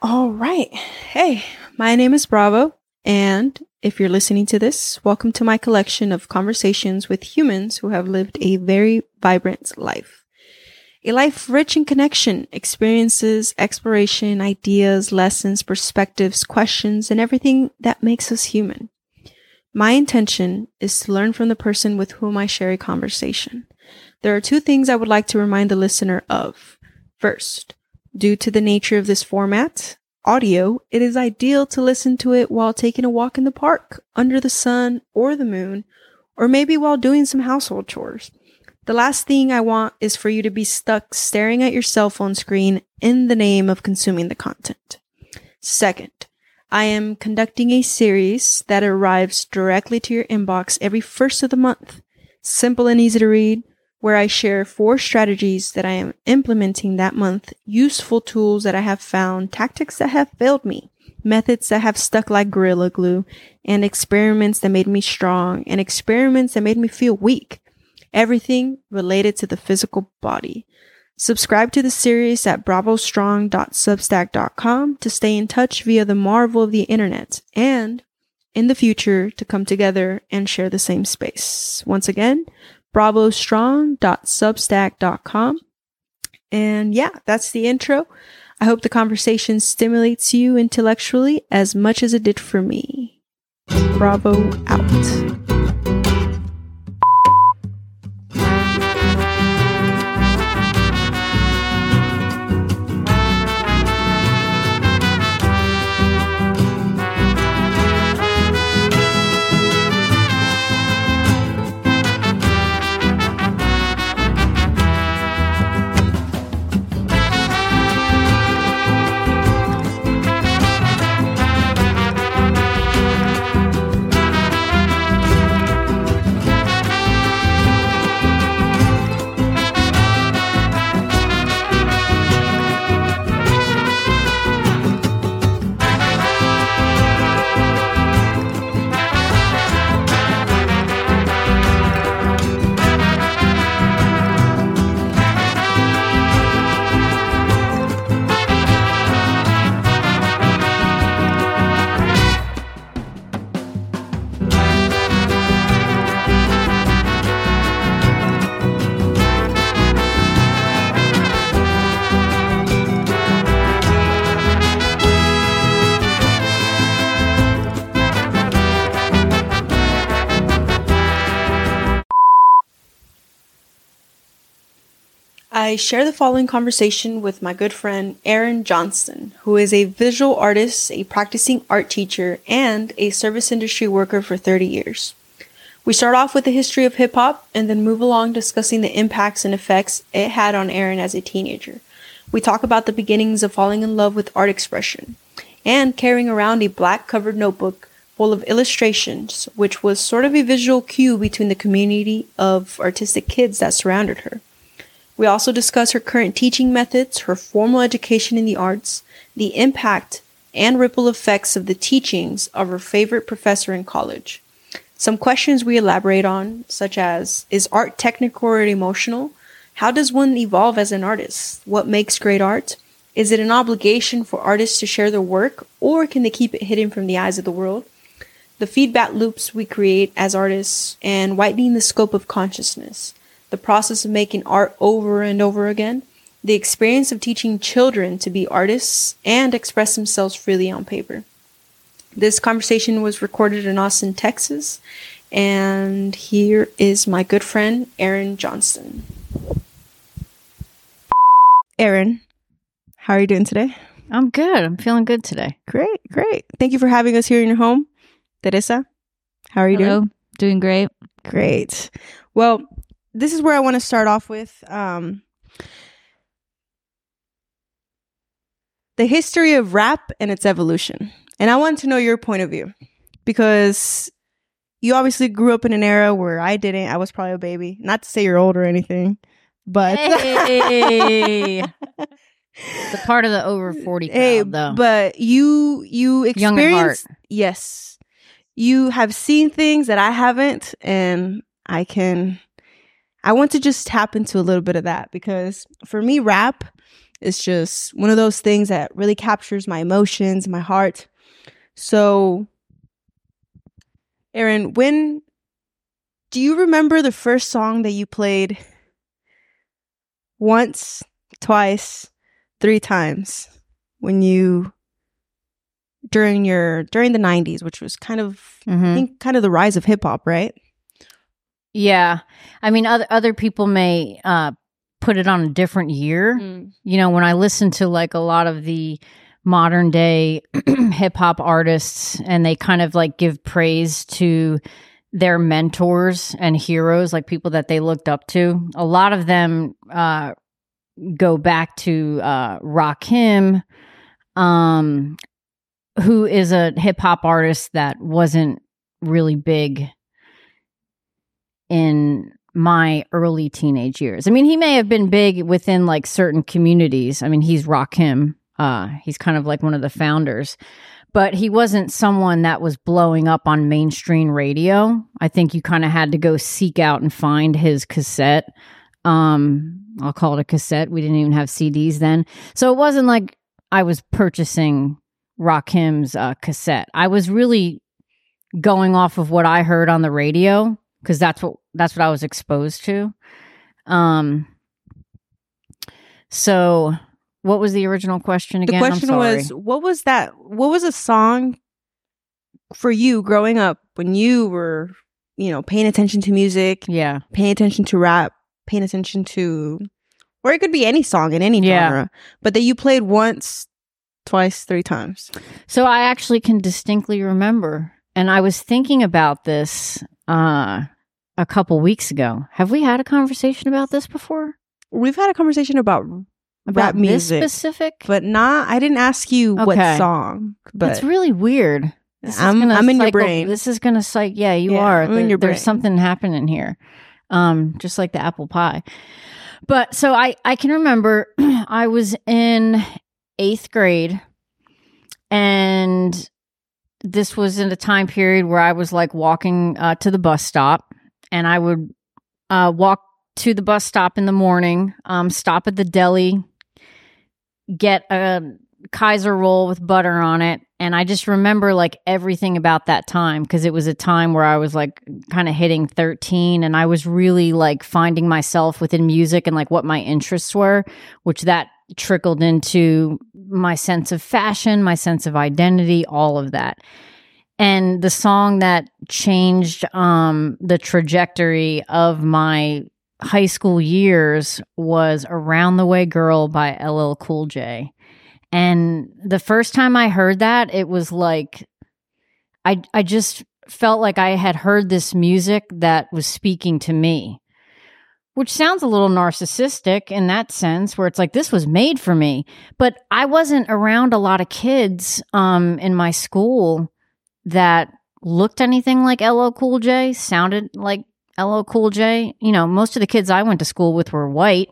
All right. Hey, my name is Bravo. And if you're listening to this, welcome to my collection of conversations with humans who have lived a very vibrant life. A life rich in connection, experiences, exploration, ideas, lessons, perspectives, questions, and everything that makes us human. My intention is to learn from the person with whom I share a conversation. There are two things I would like to remind the listener of. First, Due to the nature of this format, audio, it is ideal to listen to it while taking a walk in the park, under the sun or the moon, or maybe while doing some household chores. The last thing I want is for you to be stuck staring at your cell phone screen in the name of consuming the content. Second, I am conducting a series that arrives directly to your inbox every first of the month. Simple and easy to read, where I share four strategies that I am implementing that month, useful tools that I have found, tactics that have failed me, methods that have stuck like gorilla glue, and experiments that made me strong, and experiments that made me feel weak. Everything related to the physical body. Subscribe to the series at bravostrong.substack.com to stay in touch via the marvel of the internet and in the future to come together and share the same space. Once again, bravostrong.substack.com. And yeah, that's the intro. I hope the conversation stimulates you intellectually as much as it did for me. Bravo out. I share the following conversation with my good friend Erin Johnston, who is a visual artist, a practicing art teacher, and a service industry worker for 30 years. We start off with the history of hip hop and then move along discussing the impacts and effects it had on Erin as a teenager. We talk about the beginnings of falling in love with art expression and carrying around a black covered notebook full of illustrations, which was sort of a visual cue between the community of artistic kids that surrounded her. We also discuss her current teaching methods, her formal education in the arts, the impact and ripple effects of the teachings of her favorite professor in college. Some questions we elaborate on, such as Is art technical or emotional? How does one evolve as an artist? What makes great art? Is it an obligation for artists to share their work, or can they keep it hidden from the eyes of the world? The feedback loops we create as artists, and widening the scope of consciousness the process of making art over and over again, the experience of teaching children to be artists and express themselves freely on paper. This conversation was recorded in Austin, Texas, and here is my good friend, Erin Johnston. Erin, how are you doing today? I'm good. I'm feeling good today. Great, great. Thank you for having us here in your home. Teresa, how are you Hello. doing? Doing great. Great. Well, this is where I want to start off with um, the history of rap and its evolution. And I want to know your point of view because you obviously grew up in an era where I didn't. I was probably a baby. Not to say you're old or anything, but Hey. the part of the over 40 crowd, hey, though. but you you experienced yes. You have seen things that I haven't and I can I want to just tap into a little bit of that because for me rap is just one of those things that really captures my emotions, my heart. So, Erin, when do you remember the first song that you played once, twice, three times when you during your during the 90s, which was kind of I Mhm. think kind of the rise of hip hop, right? Yeah. I mean, other other people may uh, put it on a different year. You know, when I listen to like a lot of the modern day hip hop artists, and they kind of like give praise to their mentors and heroes, like people that they looked up to. A lot of them uh, go back to uh, Rakim, um, who is a hip hop artist that wasn't really big in my early teenage years. I mean, he may have been big within like certain communities. I mean, he's Rakim. Uh, he's kind of like one of the founders, but he wasn't someone that was blowing up on mainstream radio. I think you kind of had to go seek out and find his cassette. Um, I'll call it a cassette. We didn't even have CDs then. So it wasn't like I was purchasing Rakim's uh, cassette. I was really going off of what I heard on the radio because that's what that's what I was exposed to. Um. So, what was the original question again? I'm question was what was that what was a song for you growing up when you were, you know, paying attention to music, yeah, paying attention to rap, paying attention to or it could be any song in any Yeah. genre, but that you played once, twice, three times. so I actually can distinctly remember, and I was thinking about this uh a couple weeks ago. Have we had a conversation about this before? We've had a conversation about About rap this music, specific? but not I didn't ask you what song, but it's really weird. This I'm I'm in your brain. This is gonna psych. Yeah, you Yeah, are. I'm in There- There's brain. something happening here, um, just like the apple pie. But so I I can remember I was in eighth grade, and this was in a time period where I was like walking uh, to the bus stop, and I would uh, walk to the bus stop in the morning, um, stop at the deli, get a Kaiser roll with butter on it. And I just remember like everything about that time because it was a time where I was like kind of hitting 13 and I was really like finding myself within music and like what my interests were, which that trickled into my sense of fashion, my sense of identity, all of that. And the song that changed um, the trajectory of my high school years was Around the Way Girl by LL Cool J. And the first time I heard that, it was like I I just felt like I had heard this music that was speaking to me. Which sounds a little narcissistic in that sense where it's like this was made for me, but I wasn't around a lot of kids um in my school that looked anything like LL Cool J, sounded like LL Cool J. You know, most of the kids I went to school with were white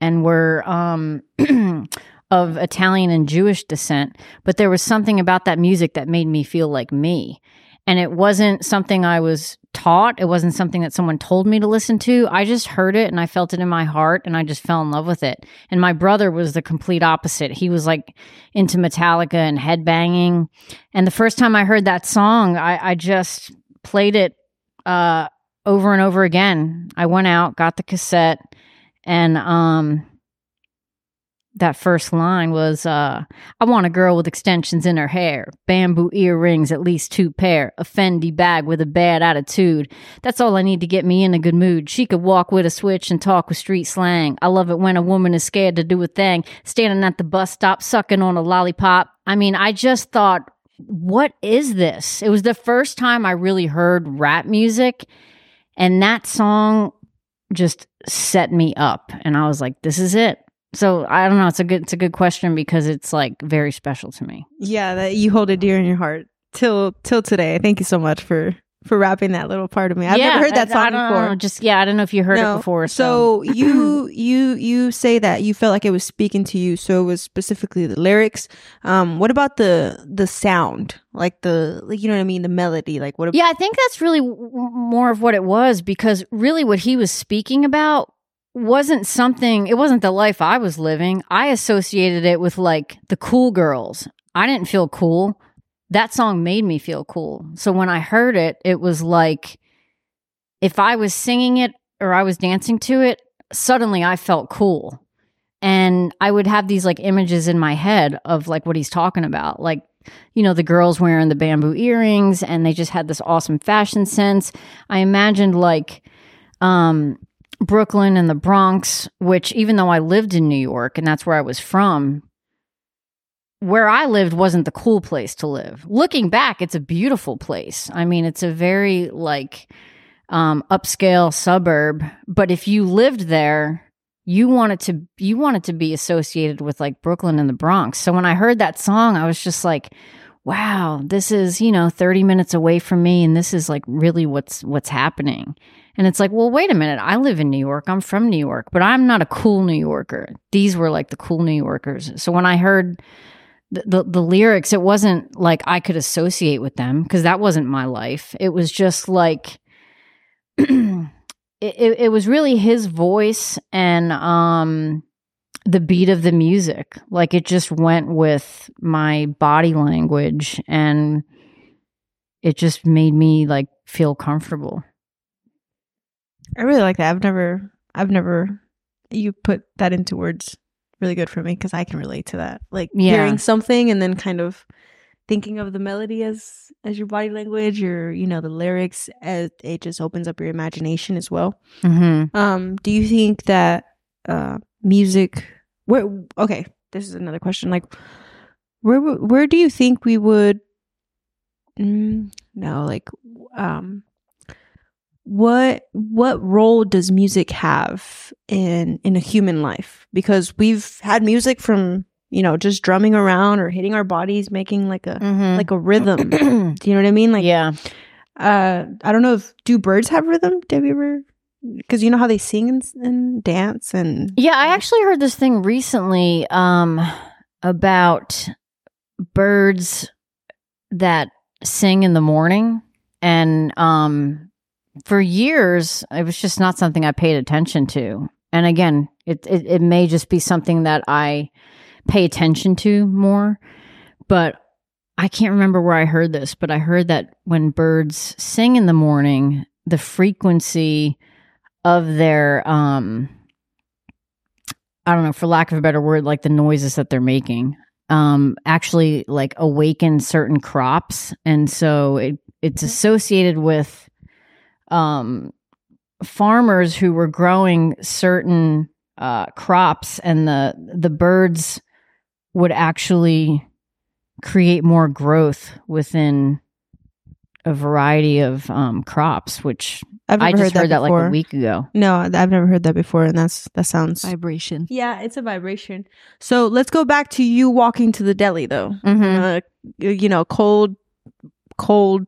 and were um, of Italian and Jewish descent, but there was something about that music that made me feel like me. And it wasn't something I was taught. It wasn't something that someone told me to listen to. I just heard it and I felt it in my heart and I just fell in love with it. And my brother was the complete opposite. He was like into Metallica and headbanging. And the first time I heard that song, I, I just played it uh, over and over again. I went out, got the cassette, and um, that first line was uh, I want a girl with extensions in her hair, bamboo earrings, at least two pair, a Fendi bag with a bad attitude. That's all I need to get me in a good mood. She could walk with a switch and talk with street slang. I love it when a woman is scared to do a thing, standing at the bus stop, sucking on a lollipop. I mean, I just thought, what is this? It was the first time I really heard rap music, and that song just set me up. And I was like, this is it. So I don't know. It's a good. It's a good question because it's like very special to me. Yeah, that you hold it dear in your heart till till today. Thank you so much for for rapping that little part of me. I've Yeah, never heard that song I don't before. know. Just yeah, I don't know if you heard No. it before. So, So you you you say that you felt like it was speaking to you. So it was specifically the lyrics. Um, what about the the sound, like the like you know what I mean, the melody, like what? yeah, I think that's really w- more of what it was because really what he was speaking about wasn't something, it wasn't the life I was living. I associated it with like the cool girls. I didn't feel cool. That song made me feel cool. So when I heard it, it was like if I was singing it or I was dancing to it, suddenly I felt cool. And I would have these like images in my head of like what he's talking about. Like, you know, the girls wearing the bamboo earrings and they just had this awesome fashion sense. I imagined like, um, Brooklyn and the Bronx, which even though I lived in New York and that's where I was from, where I lived wasn't the cool place to live. Looking back, it's a beautiful place. I mean, it's a very like um, upscale suburb, but if you lived there, you wanted to you wanted to be associated with like Brooklyn and the Bronx. So when I heard that song, I was just like, wow, this is, you know, 30 minutes away from me and this is like really what's what's happening. And it's like, well, wait a minute. I live in New York. I'm from New York, but I'm not a cool New Yorker. These were like the cool New Yorkers. So when I heard the, the, the lyrics, it wasn't like I could associate with them because that wasn't my life. It was just like, it, it, it was really his voice and um the beat of the music. Like it just went with my body language and it just made me like feel comfortable. I really like that. I've never, I've never, you put that into words really good for me because I can relate to that. Like Yeah. hearing something and then kind of thinking of the melody as as your body language or you know the lyrics as it just opens up your imagination as well. Mm-hmm. Um, do you think that uh music where okay, this is another question. Like where where do you think we would mm, no, like um what what role does music have in in a human life? Because we've had music from, you know, just drumming around or hitting our bodies making like a Mm-hmm. like a rhythm. do you know what I mean? Like yeah. uh i don't know if do birds have rhythm have you ever because you know how they sing and, and dance and Yeah, I actually heard this thing recently um about birds that sing in the morning and um for years it was just not something I paid attention to. And again, it it, it may just be something that I pay attention to more, but I can't remember where I heard this, but I heard that when birds sing in the morning, the frequency of their um I don't know, for lack of a better word, like the noises that they're making, um, actually like awaken certain crops. And so it it's associated with um farmers who were growing certain uh crops and the the birds would actually create more growth within a variety of um crops, which i've never I just heard, that, like before. a week ago. no i've never heard that before and that's that sounds Vibration. yeah it's a vibration so let's go back to you walking to the deli though Mm-hmm. uh, you know cold cold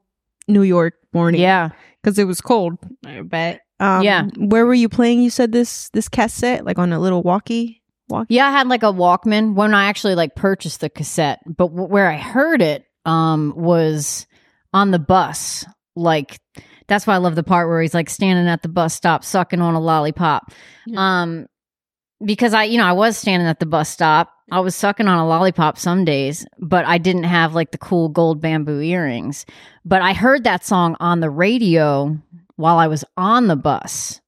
new york morning Yeah. Because it was cold i bet um, Yeah. where were you playing you said this this cassette like on a little walkie walkie Yeah, I had like a Walkman when I actually like purchased the cassette, but w- where I heard it um was on the bus. Like that's why I love the part where he's like standing at the bus stop sucking on a lollipop. Yeah. Um because I, you know, I was standing at the bus stop. I was sucking on a lollipop some days, but I didn't have like the cool gold bamboo earrings. But I heard that song on the radio while I was on the bus.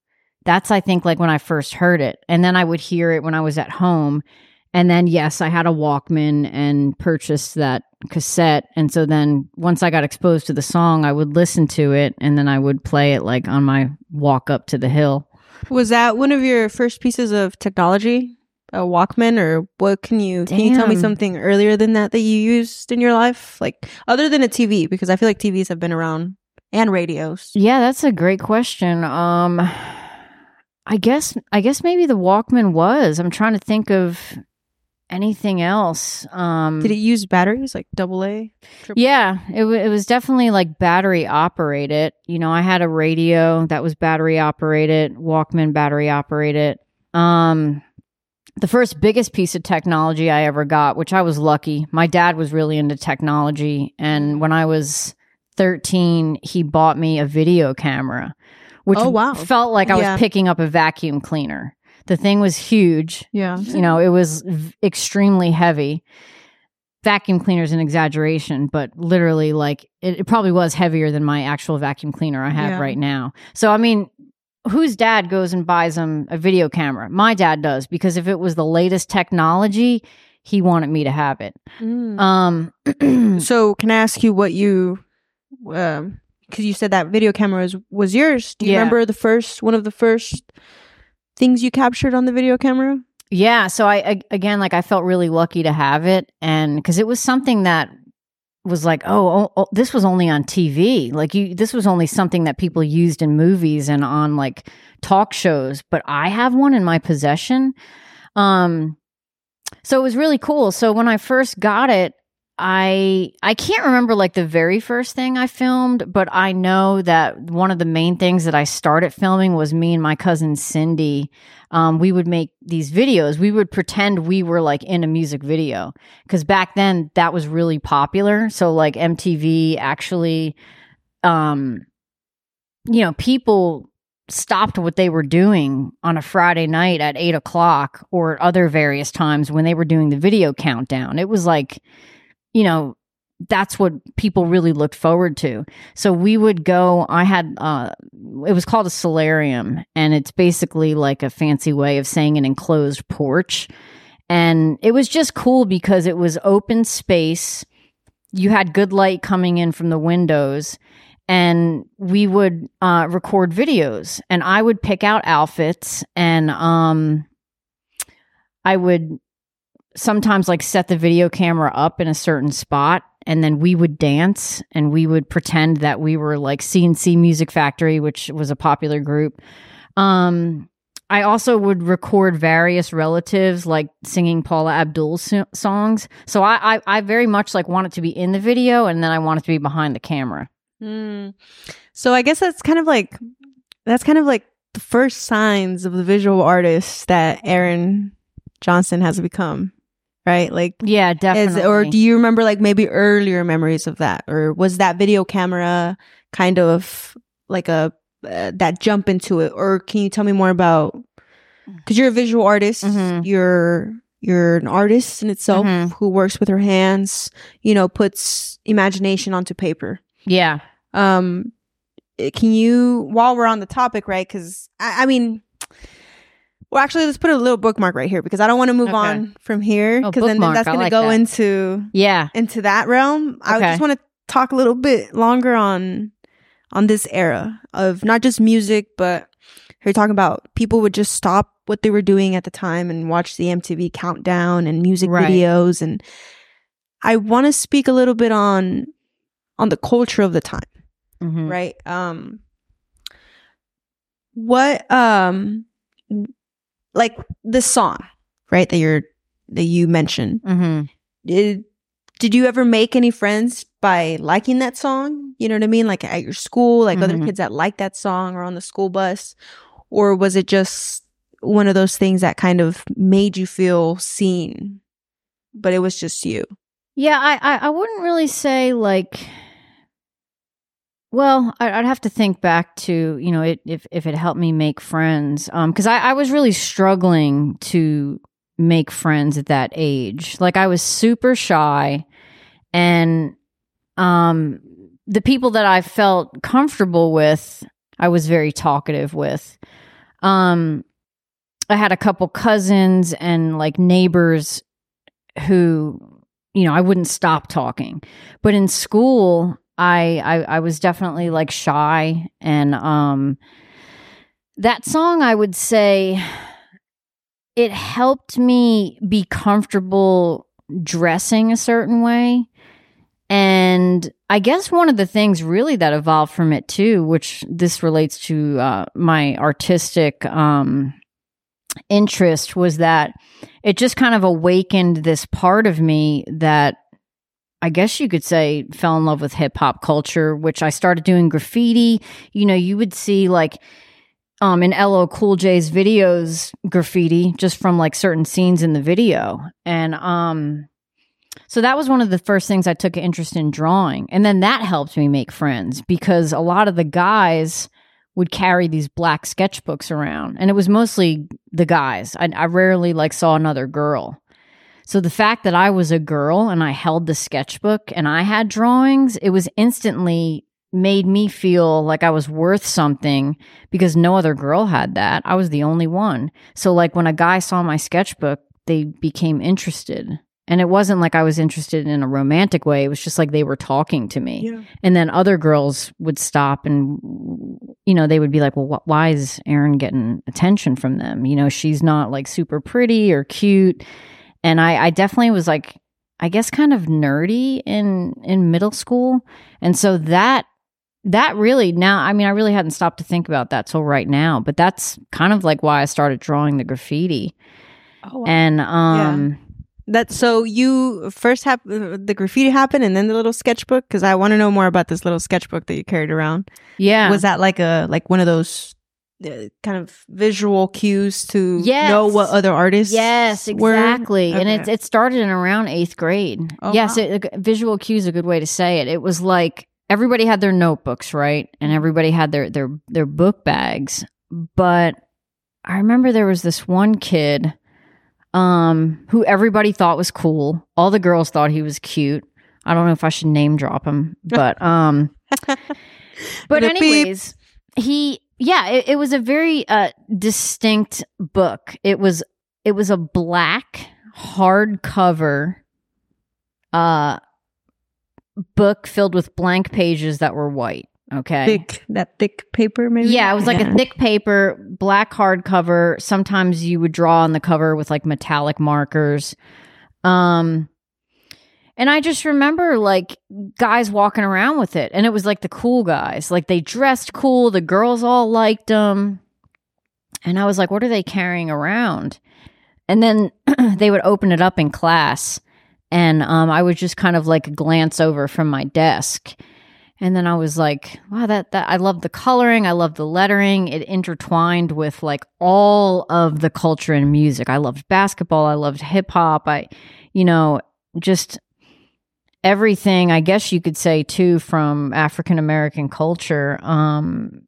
That's, I think, like when I first heard it. And then I would hear it when I was at home. And then, yes, I had a Walkman and purchased that cassette. And so then once I got exposed to the song, I would listen to it and then I would play it like on my walk up to the hill. Was that one of your first pieces of technology? A Walkman, or what can you can you tell me something earlier than that that you used in your life, like other than a TV? Because I feel like TVs have been around and radios. Yeah, that's a great question. Um I guess I guess maybe the Walkman was. I'm trying to think of anything else. Um Did it use batteries like double A? Yeah, it w- it was definitely like battery operated. You know, I had a radio that was battery operated, Walkman battery operated. Um the first biggest piece of technology I ever got, which I was lucky. My dad was really into technology and when I was 13, he bought me a video camera, which Oh, wow. felt like I Yeah. was picking up a vacuum cleaner. The thing was huge. Yeah. You know, it was v- extremely heavy. Vacuum cleaner is an exaggeration, but literally, like, it, it probably was heavier than my actual vacuum cleaner I have Yeah. right now. So, I mean, whose dad goes and buys them a video camera? My dad does, because if it was the latest technology, he wanted me to have it. Mm. Um, So, can I ask you what you, um, because you said that video camera was, was yours. Do you Yeah. remember the first one of the first things you captured on the video camera? Yeah, so I ag- again like I felt really lucky to have it and cuz it was something that was like, oh, oh, oh, this was only on TV. Like you this was only something that people used in movies and on like talk shows, but I have one in my possession. Um so it was really cool. So when I first got it, I I can't remember like the very first thing I filmed, but I know that one of the main things that I started filming was me and my cousin Cindy. Um, we would make these videos. We would pretend we were like in a music video because back then that was really popular. So like MTV actually, um, you know, people stopped what they were doing on a Friday night at eight o'clock or other various times when they were doing the video countdown. It was like, you know, that's what people really looked forward to. So we would go, I had, uh, it was called a solarium, and it's basically like a fancy way of saying an enclosed porch. And it was just cool because it was open space. You had good light coming in from the windows, and we would uh, record videos. And I would pick out outfits, and um, I would sometimes like set the video camera up in a certain spot and then we would dance and we would pretend that we were like C+C Music Factory, which was a popular group. Um, I also would record various relatives like singing Paula Abdul so- songs. So I, I, I very much like wanted to be in the video and then I wanted to be behind the camera. Mm. So I guess that's kind of like that's kind of like the first signs of the visual artist that Erin Johnston has become, right? Like, Yeah, is, definitely. or do you remember like maybe earlier memories of that, or was that video camera kind of like a uh, that jump into it, or can you tell me more about? Because you're a visual artist, Mhm. you're you're an artist in itself Mhm. who works with her hands, you know, puts imagination onto paper yeah. um eh, can you while we're on the topic right because I, I mean well actually let's put a little bookmark right here because i don't want to move Okay. on from here Oh, because then, then that's going like to go that. into Yeah. into that realm i Okay. just want to talk a little bit longer on on this era of not just music but you're talking about people would just stop what they were doing at the time and watch the mtv countdown and music Right. videos and i want to speak a little bit on on the culture of the time Mhm. right um what um like the song right that you're that you mentioned Mhm. did did you ever make any friends by liking that song you know what i mean like at your school like other Mhm. kids that like that song or on the school bus or was it just one of those things that kind of made you feel seen but it was just you Yeah, I, I, I wouldn't really say like. Well, I'd have to think back to you know it, if if it helped me make friends, um, because I, I was really struggling to make friends at that age. Like I was super shy, and um, the people that I felt comfortable with, I was very talkative with. Um, I had a couple cousins and like neighbors who you know, I wouldn't stop talking. But in school, I, I I was definitely like shy and um that song I would say it helped me be comfortable dressing a certain way. And I guess one of the things really that evolved from it too, which this relates to uh, my artistic um, interest, was that it just kind of awakened this part of me that I guess you could say fell in love with hip hop culture, which I started doing graffiti. You know, you would see like um in LL Cool J's videos graffiti just from like certain scenes in the video. And um so that was one of the first things I took an interest in drawing. And then that helped me make friends because a lot of the guys would carry these black sketchbooks around, and it was mostly the guys. I, I rarely like saw another girl. So the fact that I was a girl and I held the sketchbook and I had drawings, it was instantly made me feel like I was worth something because no other girl had that. I was the only one. So like when a guy saw my sketchbook, they became interested. And it wasn't like I was interested in a romantic way. It was just like they were talking to me. Yeah. And then other girls would stop and, you know, they would be like, well, wh- why is Erin getting attention from them? You know, she's not like super pretty or cute. And I, I definitely was like, I guess kind of nerdy in, in middle school. And so that, that really now, I mean, I really hadn't stopped to think about that till right now, but that's kind of like why I started drawing the graffiti. Oh, wow. And, um, That so you first have the graffiti happened and then the little sketchbook because I want to know more about this little sketchbook that you carried around. yeah. Was that like a like one of those uh, kind of visual cues to Yes. know what other artists? Yes, exactly. And it it started in around eighth grade. Oh, yes, wow. it, visual cues is a good way to say it. It was like everybody had their notebooks, right, and everybody had their their their book bags. But I remember there was this one kid, um, who everybody thought was cool. All the girls thought he was cute. I don't know if I should name drop him, but um, but The beep. anyways, he yeah, it, it was a very uh distinct book. It was it was a black hardcover uh book filled with blank pages that were white. Okay. thick that thick paper maybe. Yeah, it was like Yeah. a thick paper, black hardcover. Sometimes you would draw on the cover with like metallic markers. Um and I just remember like guys walking around with it and it was like the cool guys. Like they dressed cool, the girls all liked them. And I was like, what are they carrying around? And then they would open it up in class and um I would just kind of like glance over from my desk. And then I was like, wow, that, that I love the coloring. I love the lettering. It intertwined with like all of the culture and music. I loved basketball. I loved hip hop. I, you know, just everything, I guess you could say too, from African American culture, um,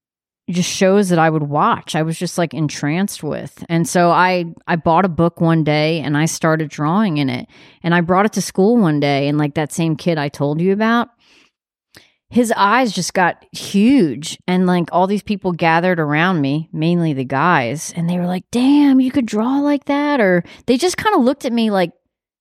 just shows that I would watch. I was just like entranced with. And so I I bought a book one day and I started drawing in it. And I brought it to school one day and like that same kid I told you about, his eyes just got huge and like all these people gathered around me mainly the guys and they were like damn you could draw like that or they just kind of looked at me like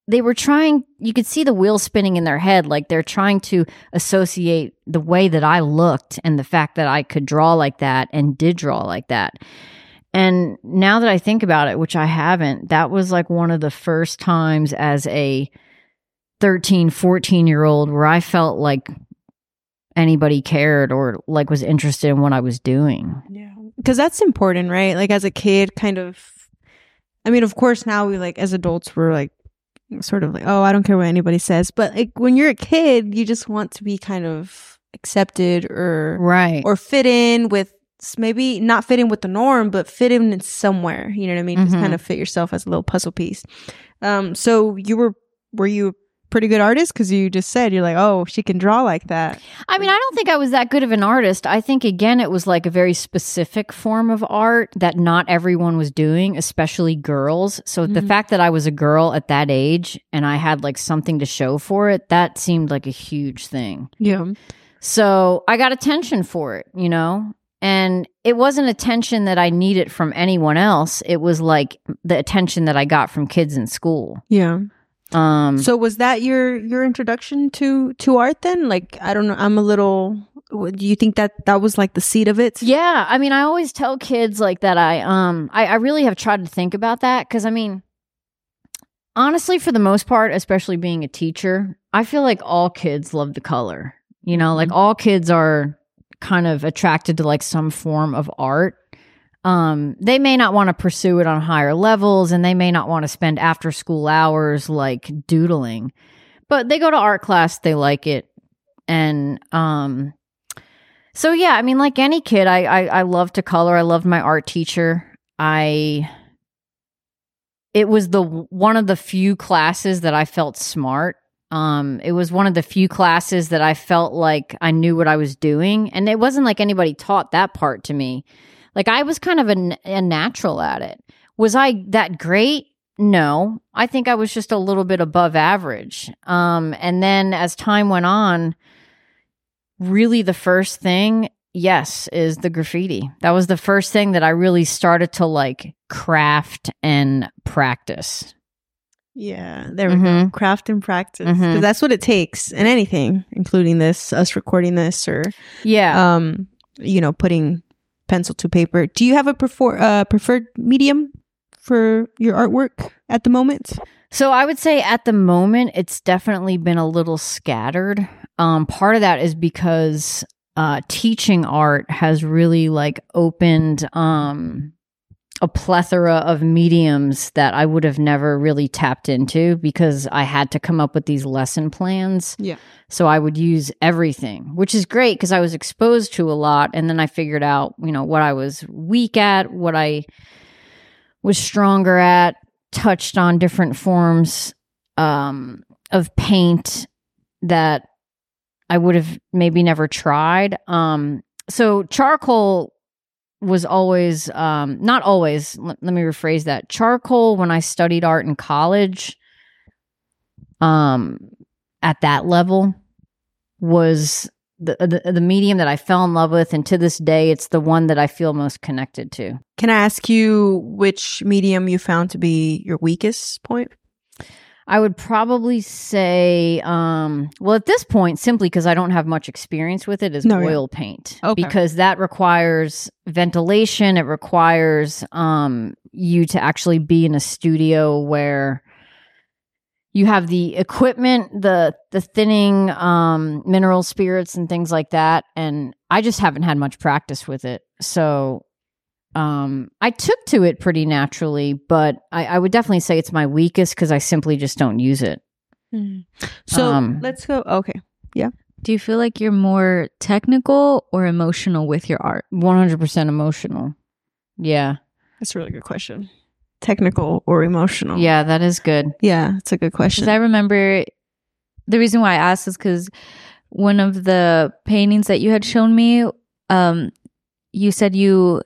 they were trying you could see the wheels spinning in their head like they're trying to associate the way that i looked and the fact that i could draw like that and did draw like that and now that i think about it which i haven't that was like one of the first times as a 13 14 year old where i felt like anybody cared or like was interested in what I was doing. Yeah. Because that's important, right? Like as a kid, kind of. I mean, of course, now we like as adults, we're like sort of like, oh, I don't care what anybody says. But like when you're a kid, you just want to be kind of accepted or Right. or fit in with maybe not fit in with the norm, but fit in somewhere. You know what I mean? Just Mhm. kind of fit yourself as a little puzzle piece. Um. So you were were you pretty good artist? Because you just said you're like, oh, she can draw like that. I mean, I don't think I was that good of an artist. I think again it was like a very specific form of art that not everyone was doing, especially girls. So the Mhm. fact that I was a girl at that age and I had like something to show for it, that seemed like a huge thing. Yeah. So I got attention for it, you know? And it wasn't attention that I needed from anyone else. It was like the attention that I got from kids in school. Yeah. Um So was that your your introduction to to art then? Like I don't know, I'm a little do you think that that was like the seed of it? Yeah, I mean, I always tell kids like that. I um, I, I really have tried to think about that because I mean, honestly, for the most part, especially being a teacher, I feel like all kids love the color. You know, like all kids are kind of attracted to like some form of art. Um, they may not want to pursue it on higher levels, and they may not want to spend after school hours like doodling, but they go to art class, they like it, and um. So yeah, I mean, like any kid, I, I I love to color. I loved my art teacher. I it was the one of the few classes that I felt smart Um, it was one of the few classes that I felt like I knew what I was doing, and it wasn't like anybody taught that part to me. Like I was kind of a, a natural at it. Was I that great? No, I think I was just a little bit above average. Um, and then as time went on, really the first thing, yes, is the graffiti. That was the first thing that I really started to like craft and practice. Yeah, there we Mhm. go. Craft and practice. Mhm. that's what it takes in anything, including this, us recording this or, Yeah. um, you know, putting pencil to paper. Do you have a prefer- uh, preferred medium for your artwork at the moment? So I would say at the moment it's definitely been a little scattered. Um, part of that is because uh, teaching art has really like opened um, a plethora of mediums that I would have never really tapped into because I had to come up with these lesson plans. Yeah. So I would use everything, which is great because I was exposed to a lot, and then I figured out, you know, what I was weak at, what I was stronger at, touched on different forms um, of paint that I would have maybe never tried. Um, so charcoal was always um, not always. Let, let me rephrase that. Charcoal when I studied art in college, um, at that level was the, the the medium that I fell in love with, and to this day, it's the one that I feel most connected to. Can I ask you which medium you found to be your weakest point? I would probably say, um, well, at this point, simply because I don't have much experience with it, is No, yeah. oil paint. Okay. Because that requires ventilation. It requires um, you to actually be in a studio where you have the equipment, the the thinning um, mineral spirits and things like that. And I just haven't had much practice with it. So um, I took to it pretty naturally, but I, I would definitely say it's my weakest because I simply just don't use it. So Um, let's go. Okay. Yeah. Do you feel like you're more technical or emotional with your art? 100% emotional. Yeah. That's a really good question. Technical or emotional? Yeah, that is good. Yeah, it's a good question. Because I remember the reason why I asked is because one of the paintings that you had shown me, um, you said you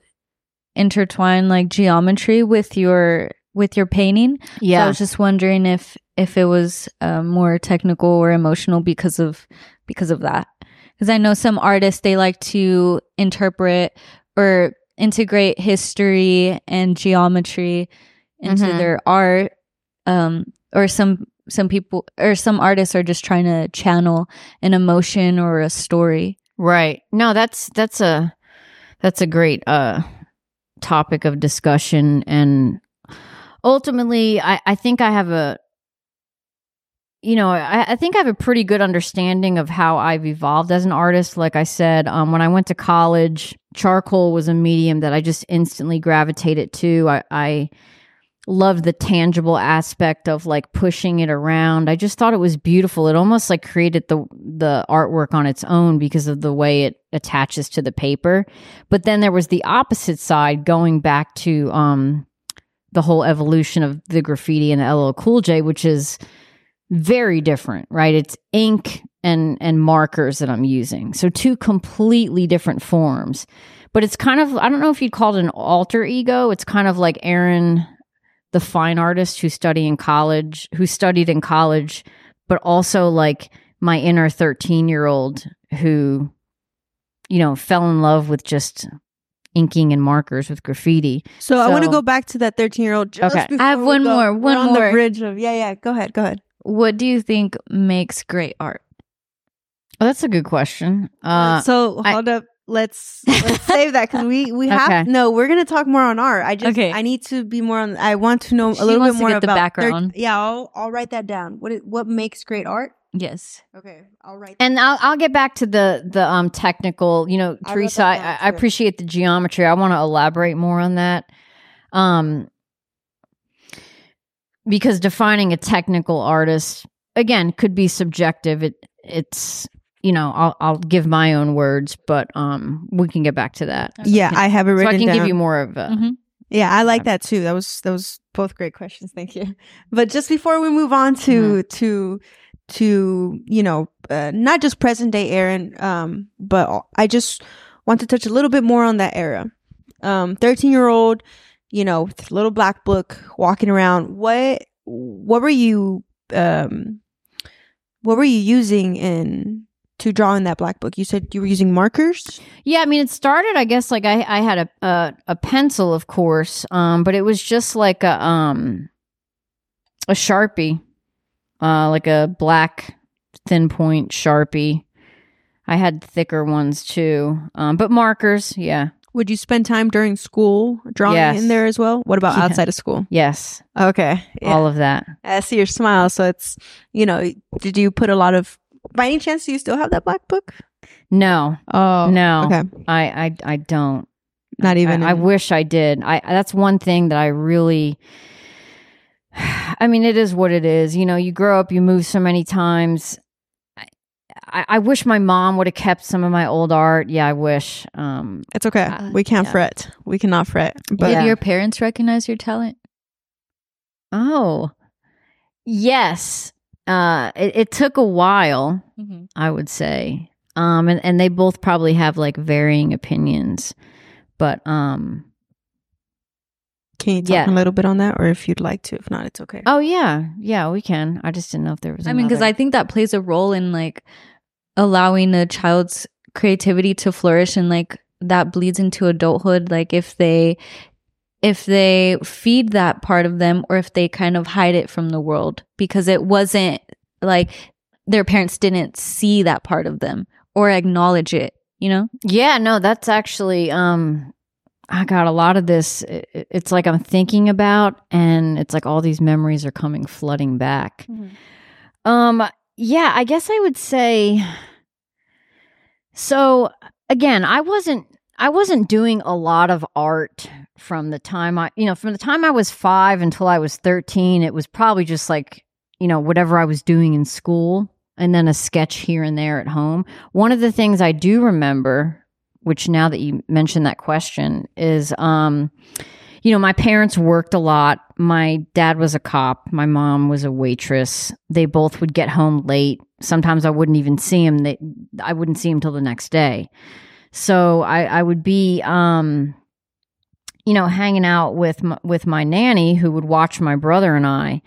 intertwine like geometry with your with your painting. So I was just wondering if if it was um, more technical or emotional because of because of that. Because I know some artists they like to interpret or integrate history and geometry into Mhm. their art. Um, or some some people or some artists are just trying to channel an emotion or a story. Right. No, that's that's a that's a great uh topic of discussion and ultimately I, I think I have a you know, I, I think I have a pretty good understanding of how I've evolved as an artist. Like I said, um, when I went to college, charcoal was a medium that I just instantly gravitated to. I, I loved the tangible aspect of like pushing it around. I just thought it was beautiful. It almost like created the the artwork on its own because of the way it attaches to the paper. But then there was the opposite side going back to um the whole evolution of the graffiti and the LL Cool J, which is very different, right? It's ink and and markers that I'm using. So two completely different forms. But it's kind of I don't know if you'd call it an alter ego. It's kind of like Erin the fine artist who study in college, who studied in college, but also like my inner 13 year old who, you know, fell in love with just inking and markers with graffiti. so, I want to go back to that 13 year old. Okay. I have one more, one on the bridge of, yeah, yeah. Go ahead. Go ahead. What do you think makes great art? Oh, that's a good question. Uh, so I- hold up. Let's let's save that because we we have Okay. no. We're gonna talk more on art. I just Okay. I need to be more on. I want to know She a little bit more get the about background. yeah, I'll I'll write that down. What is, what makes great art? Yes. Okay, I'll write. and I'll, I'll get back to the the um technical. You know, I Teresa, I, I appreciate the geometry. I want to elaborate more on that, um, because defining a technical artist again could be subjective. It it's you know I'll I'll give my own words, but um we can get back to that. yeah, I have it So I can down. give you more of a. Mhm. Yeah, I like that too. That was that was both great questions. Thank you. But just before we move on to to to you know uh, not just present day Erin, um, but I just want to touch a little bit more on that era. Um, thirteen year old, you know, little black book, walking around. What what were you um, what were you using in to draw in that black book? You said you were using markers. Yeah, I mean, it started. I guess like I I had a a, a pencil, of course, um, but it was just like a um a sharpie, uh, like a black thin point sharpie. I had thicker ones too, um, but markers. Yeah, Would you spend time during school drawing Yes. in there as well? What about Yeah. outside of school? yes, Okay, yeah. all of that. I see your smile. So it's you know, did you put a lot of? By any chance, do you still have that black book? No, Oh no, Okay, I I I don't. not even. I, I wish I did. I that's one thing that I really. I mean, it is what it is. You know, you grow up, you move so many times. I, I wish my mom would have kept some of my old art. Yeah, I wish. Um, it's okay. Uh, we can't yeah. fret. We cannot fret. But Yeah. Did your parents recognize your talent? oh, yes. Uh, it, it took a while, I would say. Um, and, and they both probably have like varying opinions, but um, can you talk Yeah. a little bit on that, or if you'd like to? If not, it's okay. oh yeah, yeah, we can. I just didn't know if there was. I mean, because. I think that plays a role in like allowing a child's creativity to flourish and like that bleeds into adulthood. Like if they if they feed that part of them or if they kind of hide it from the world because it wasn't like their parents didn't see that part of them or acknowledge it, you know? Yeah, no, that's actually um I got a lot of this it's like I'm thinking about and it's like all these memories are coming flooding back. Um yeah, I guess I would say so again, I wasn't I wasn't doing a lot of art from the time I you know, from the time I was 5 until I was 13, it was probably just like, you know, whatever I was doing in school and then a sketch here and there at home. One of the things I do remember, which now that you mentioned that question, is um, you know, my parents worked a lot. My dad was a cop. My mom was a waitress. They both would get home late. Sometimes I wouldn't even see him. They, I wouldn't see him till the next day. So I, I would be, um, you know, hanging out with my, with my nanny who would watch my brother and I,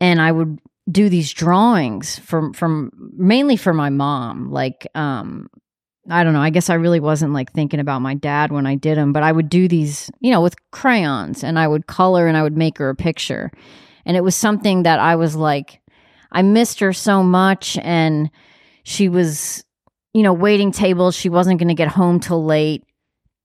and I would do these drawings from from mainly for my mom like um i don't know. I guess i really wasn't like thinking about my dad when i did them but i would do these you know with crayons and i would color and i would make her a picture. And it was something that i was like i missed her so much and she was you know waiting tables. She wasn't going to get home till late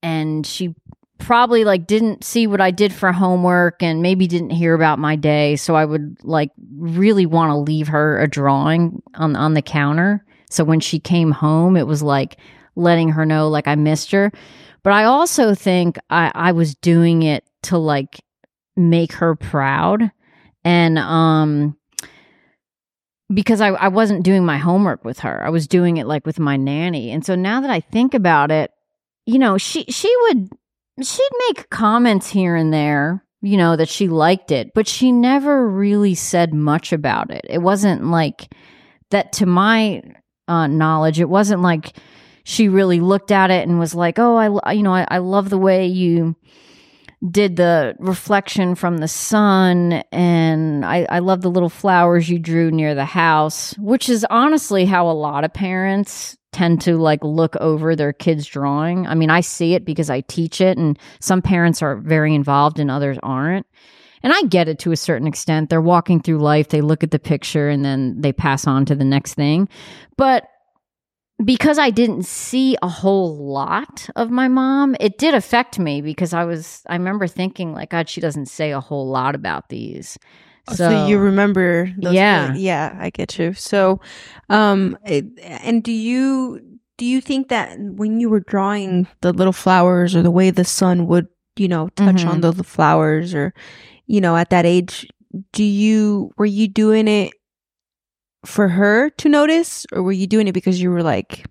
and she probably like didn't see what I did for homework and maybe didn't hear about my day. So I would like really want to leave her a drawing on on the counter so when she came home it was like letting her know like I missed her but I also think I I was doing it to like make her proud and um because I, I wasn't doing my homework with her. I was doing it like with my nanny. And so now that I think about it, you know, she she would she'd make comments here and there, you know, that she liked it, but she never really said much about it. It wasn't like that to my uh, knowledge, it wasn't like she really looked at it and was like, "Oh, I you know, I, I love the way you did the reflection from the sun and I, I love the little flowers you drew near the house which is honestly how a lot of parents tend to like look over their kids drawing. I mean i see it because i teach it and some parents are very involved and others aren't and i get it to a certain extent they're walking through life they look at the picture and then they pass on to the next thing but because I didn't see a whole lot of my mom, it did affect me because I was I remember thinking like God, she doesn't say a whole lot about these. Oh, So, you remember those Yeah. yeah i get you so um and do you do you think that when you were drawing the little flowers or the way the sun would you know touch Mhm. on the, the flowers or you know at that age do you were you doing it for her to notice or were you doing it because you were like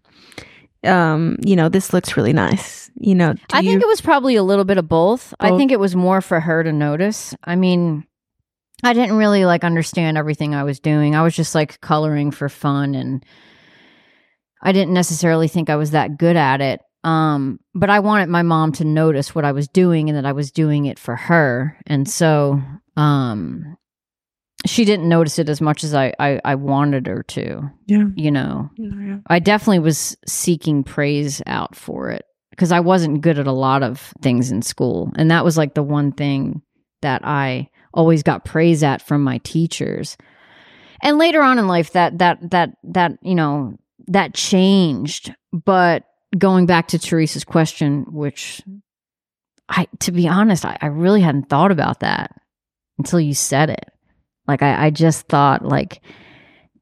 um you know this looks really nice you know I you, think it was probably a little bit of both. I think it was more for her to notice. I mean, I didn't really like understand everything I was doing. I was just like coloring for fun and I didn't necessarily think I was that good at it. Um, but I wanted my mom to notice what I was doing and that I was doing it for her. And so um she didn't notice it as much as I I, I wanted her to. Yeah. You know. Yeah. I definitely was seeking praise out for it because I wasn't good at a lot of things in school. And that was like the one thing that I always got praise at from my teachers. And later on in life that that that that, you know, that changed. But going back to Teresa's question, which I to be honest, I, I really hadn't thought about that until you said it. Like I, I just thought like,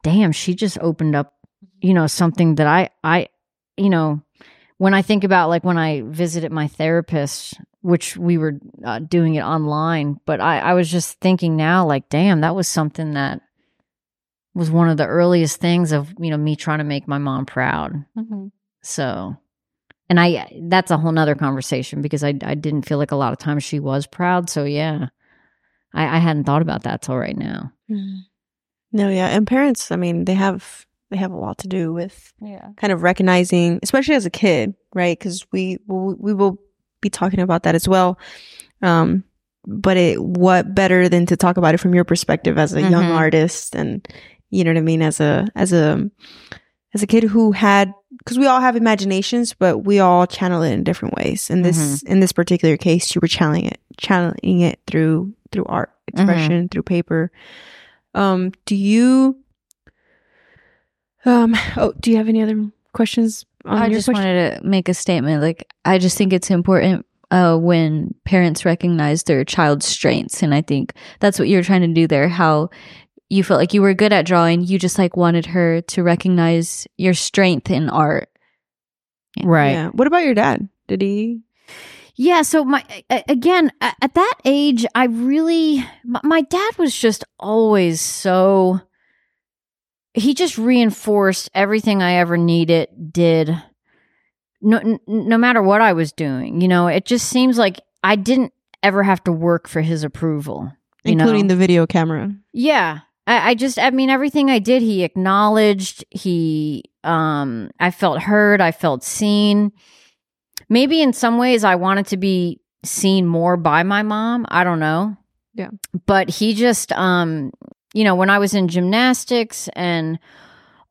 damn, she just opened up, you know, something that I I you know, when I think about like when I visited my therapist, which we were uh, doing it online, but I, I was just thinking now, like, damn, that was something that was one of the earliest things of you know me trying to make my mom proud. So, and I that's a whole nother conversation because I I didn't feel like a lot of times she was proud. So yeah, I, I hadn't thought about that till right now. No, yeah, and parents. I mean, they have they have a lot to do with Yeah. kind of recognizing, especially as a kid, right? Because we we will be talking about that as well. Um, but it what better than to talk about it from your perspective as a young Mhm. artist, and you know what I mean, as a as a as a kid who had because we all have imaginations, but we all channel it in different ways. In this in this particular case, you were channeling it channeling it through through art expression, through paper. Um, do you um oh do you have any other questions on I your just question? wanted to make a statement. Like, I just think it's important uh, when parents recognize their child's strengths. And I think that's what you're trying to do there. How you felt like you were good at drawing. You just like wanted her to recognize your strength in art. Right. Yeah. What about your dad? Did he? Yeah, so my again at that age, I really my, my dad was just always so. He just reinforced everything I ever needed. Did no no matter what I was doing, you know. It just seems like I didn't ever have to work for his approval, you Including know? the video camera. Yeah. I, I just I mean everything I did he acknowledged. He um I felt heard, I felt seen. Maybe in some ways I wanted to be seen more by my mom. I don't know. Yeah. But he just um you know, when I was in gymnastics and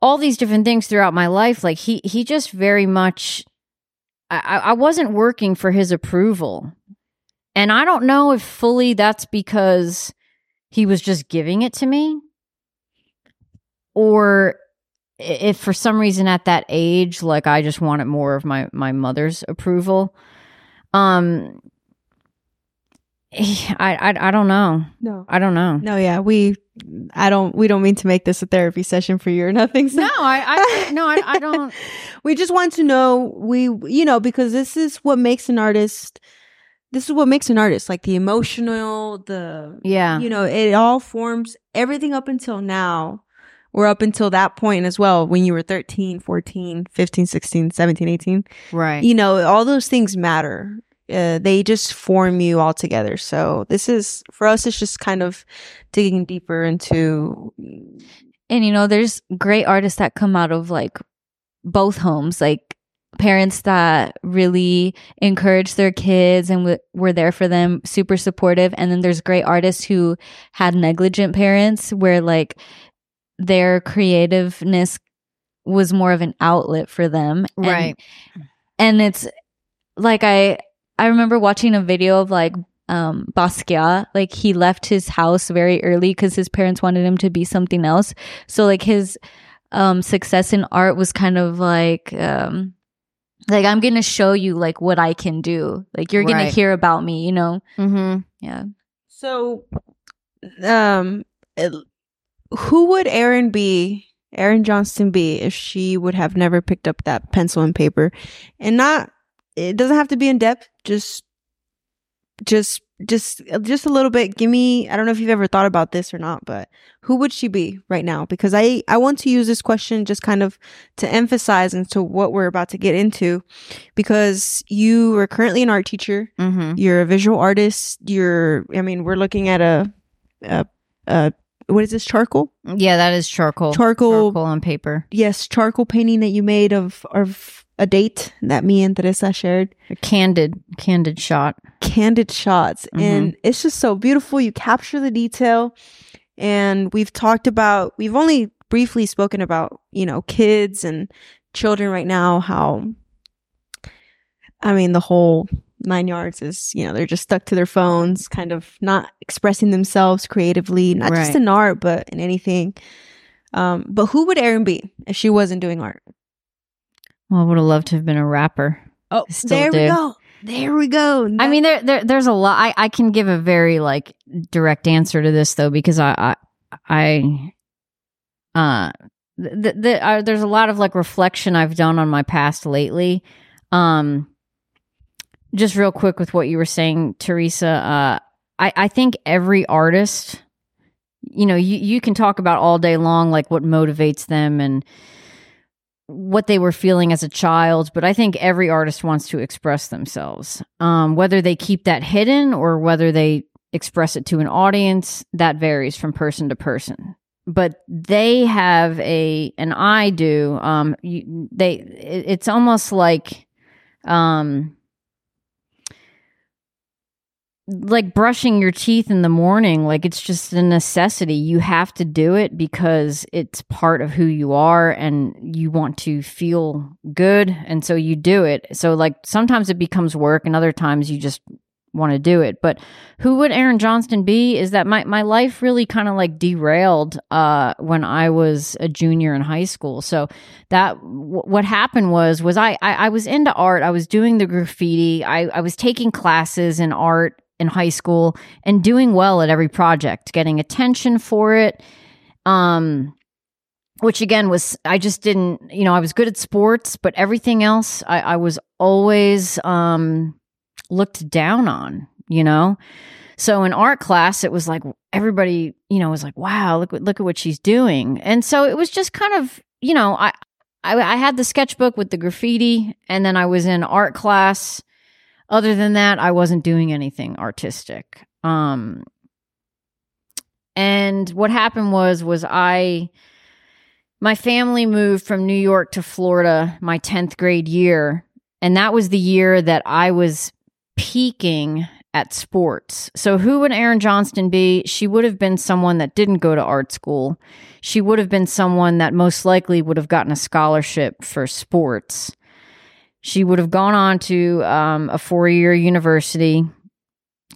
all these different things throughout my life, like he he just very much I, I I wasn't working for his approval. And I don't know if fully that's because he was just giving it to me or if for some reason at that age like i just wanted more of my my mother's approval um I, I i don't know No. i don't know No, yeah. We I don't we don't mean to make this a therapy session for you or nothing. So no i i no I, I don't we just want to know we you know because this is what makes an artist this is what makes an artist like the emotional the yeah. you know it all forms everything up until now or up until that point as well when you were 13 14 15 16 17 18 right. You know all those things matter. Uh, they just form you all together. So this is for us it's just kind of digging deeper into And you know, there's great artists that come out of like both homes, like parents that really encouraged their kids and w- were there for them, super supportive. And then there's great artists who had negligent parents where like their creativeness was more of an outlet for them. And- right and it's like I I remember watching a video of like um Basquiat like he left his house very early cuz his parents wanted him to be something else so like his um success in art was kind of like um like I'm going to show you like what I can do like you're going Right. to hear about me you know mm-hmm yeah So, um, it- who would Erin be, Erin Johnston be, if she would have never picked up that pencil and paper, and not? It doesn't have to be in depth. Just, just, just, just a little bit. Give me. I don't know if you've ever thought about this or not, but who would she be right now? Because I, I want to use this question just kind of to emphasize into what we're about to get into, because you are currently an art teacher mm-hmm you're a visual artist you're i mean we're looking at a a, uh what is this charcoal? Yeah, that is charcoal. Charcoal- charcoal on paper. Yes, charcoal painting that you made of of a date that me and Teresa shared. A candid, candid shot. Candid shots, Mhm. and it's just so beautiful. You capture the detail, and we've talked about. We've only briefly spoken about you know kids and children right now. How I mean the whole nine yards is you know they're just stuck to their phones, kind of not expressing themselves creatively, not just in art but in anything. Um, but who would Erin be if she wasn't doing art? Well, I would have loved to have been a rapper. Oh, there we go. There we go. I mean, there, there there's a lot. I, I can give a very like direct answer to this though, because I, I, I uh, the, the, uh, there's a lot of like reflection I've done on my past lately. Um, just real quick with what you were saying, Teresa. Uh, I, I think every artist, you know, you, you can talk about all day long, like what motivates them and what they were feeling as a child, but I think every artist wants to express themselves. Um, whether they keep that hidden or whether they express it to an audience, that varies from person to person. But they have a, and I do. Um, you, they, it, it's almost like, um, like brushing your teeth in the morning like it's just a necessity. You have to do it because it's part of who you are and you want to feel good and so you do it. So like sometimes it becomes work and other times you just want to do it. But who would Erin Johnston be? Is that my, my life really kind of like derailed uh when i was a junior in high school. So that w- what happened was was I, I i was into art. I was doing the graffiti. I i was taking classes in art in high school and doing well at every project, getting attention for it. Um, which again was I just didn't, you know, I was good at sports, but everything else I, I was always um looked down on, you know. So in art class, it was like everybody, you know, was like, "Wow, look look at what she's doing," and so it was just kind of, you know, I I, I had the sketchbook with the graffiti, and then I was in art class other than that i wasn't doing anything artistic. Um and what happened was was i my family moved from new york to florida my 10th grade year and that was the year that i was peaking at sports. So who would Erin Johnston be? She would have been someone that didn't go to art school. She would have been someone that most likely would have gotten a scholarship for sports she would have gone on to um, a four year university,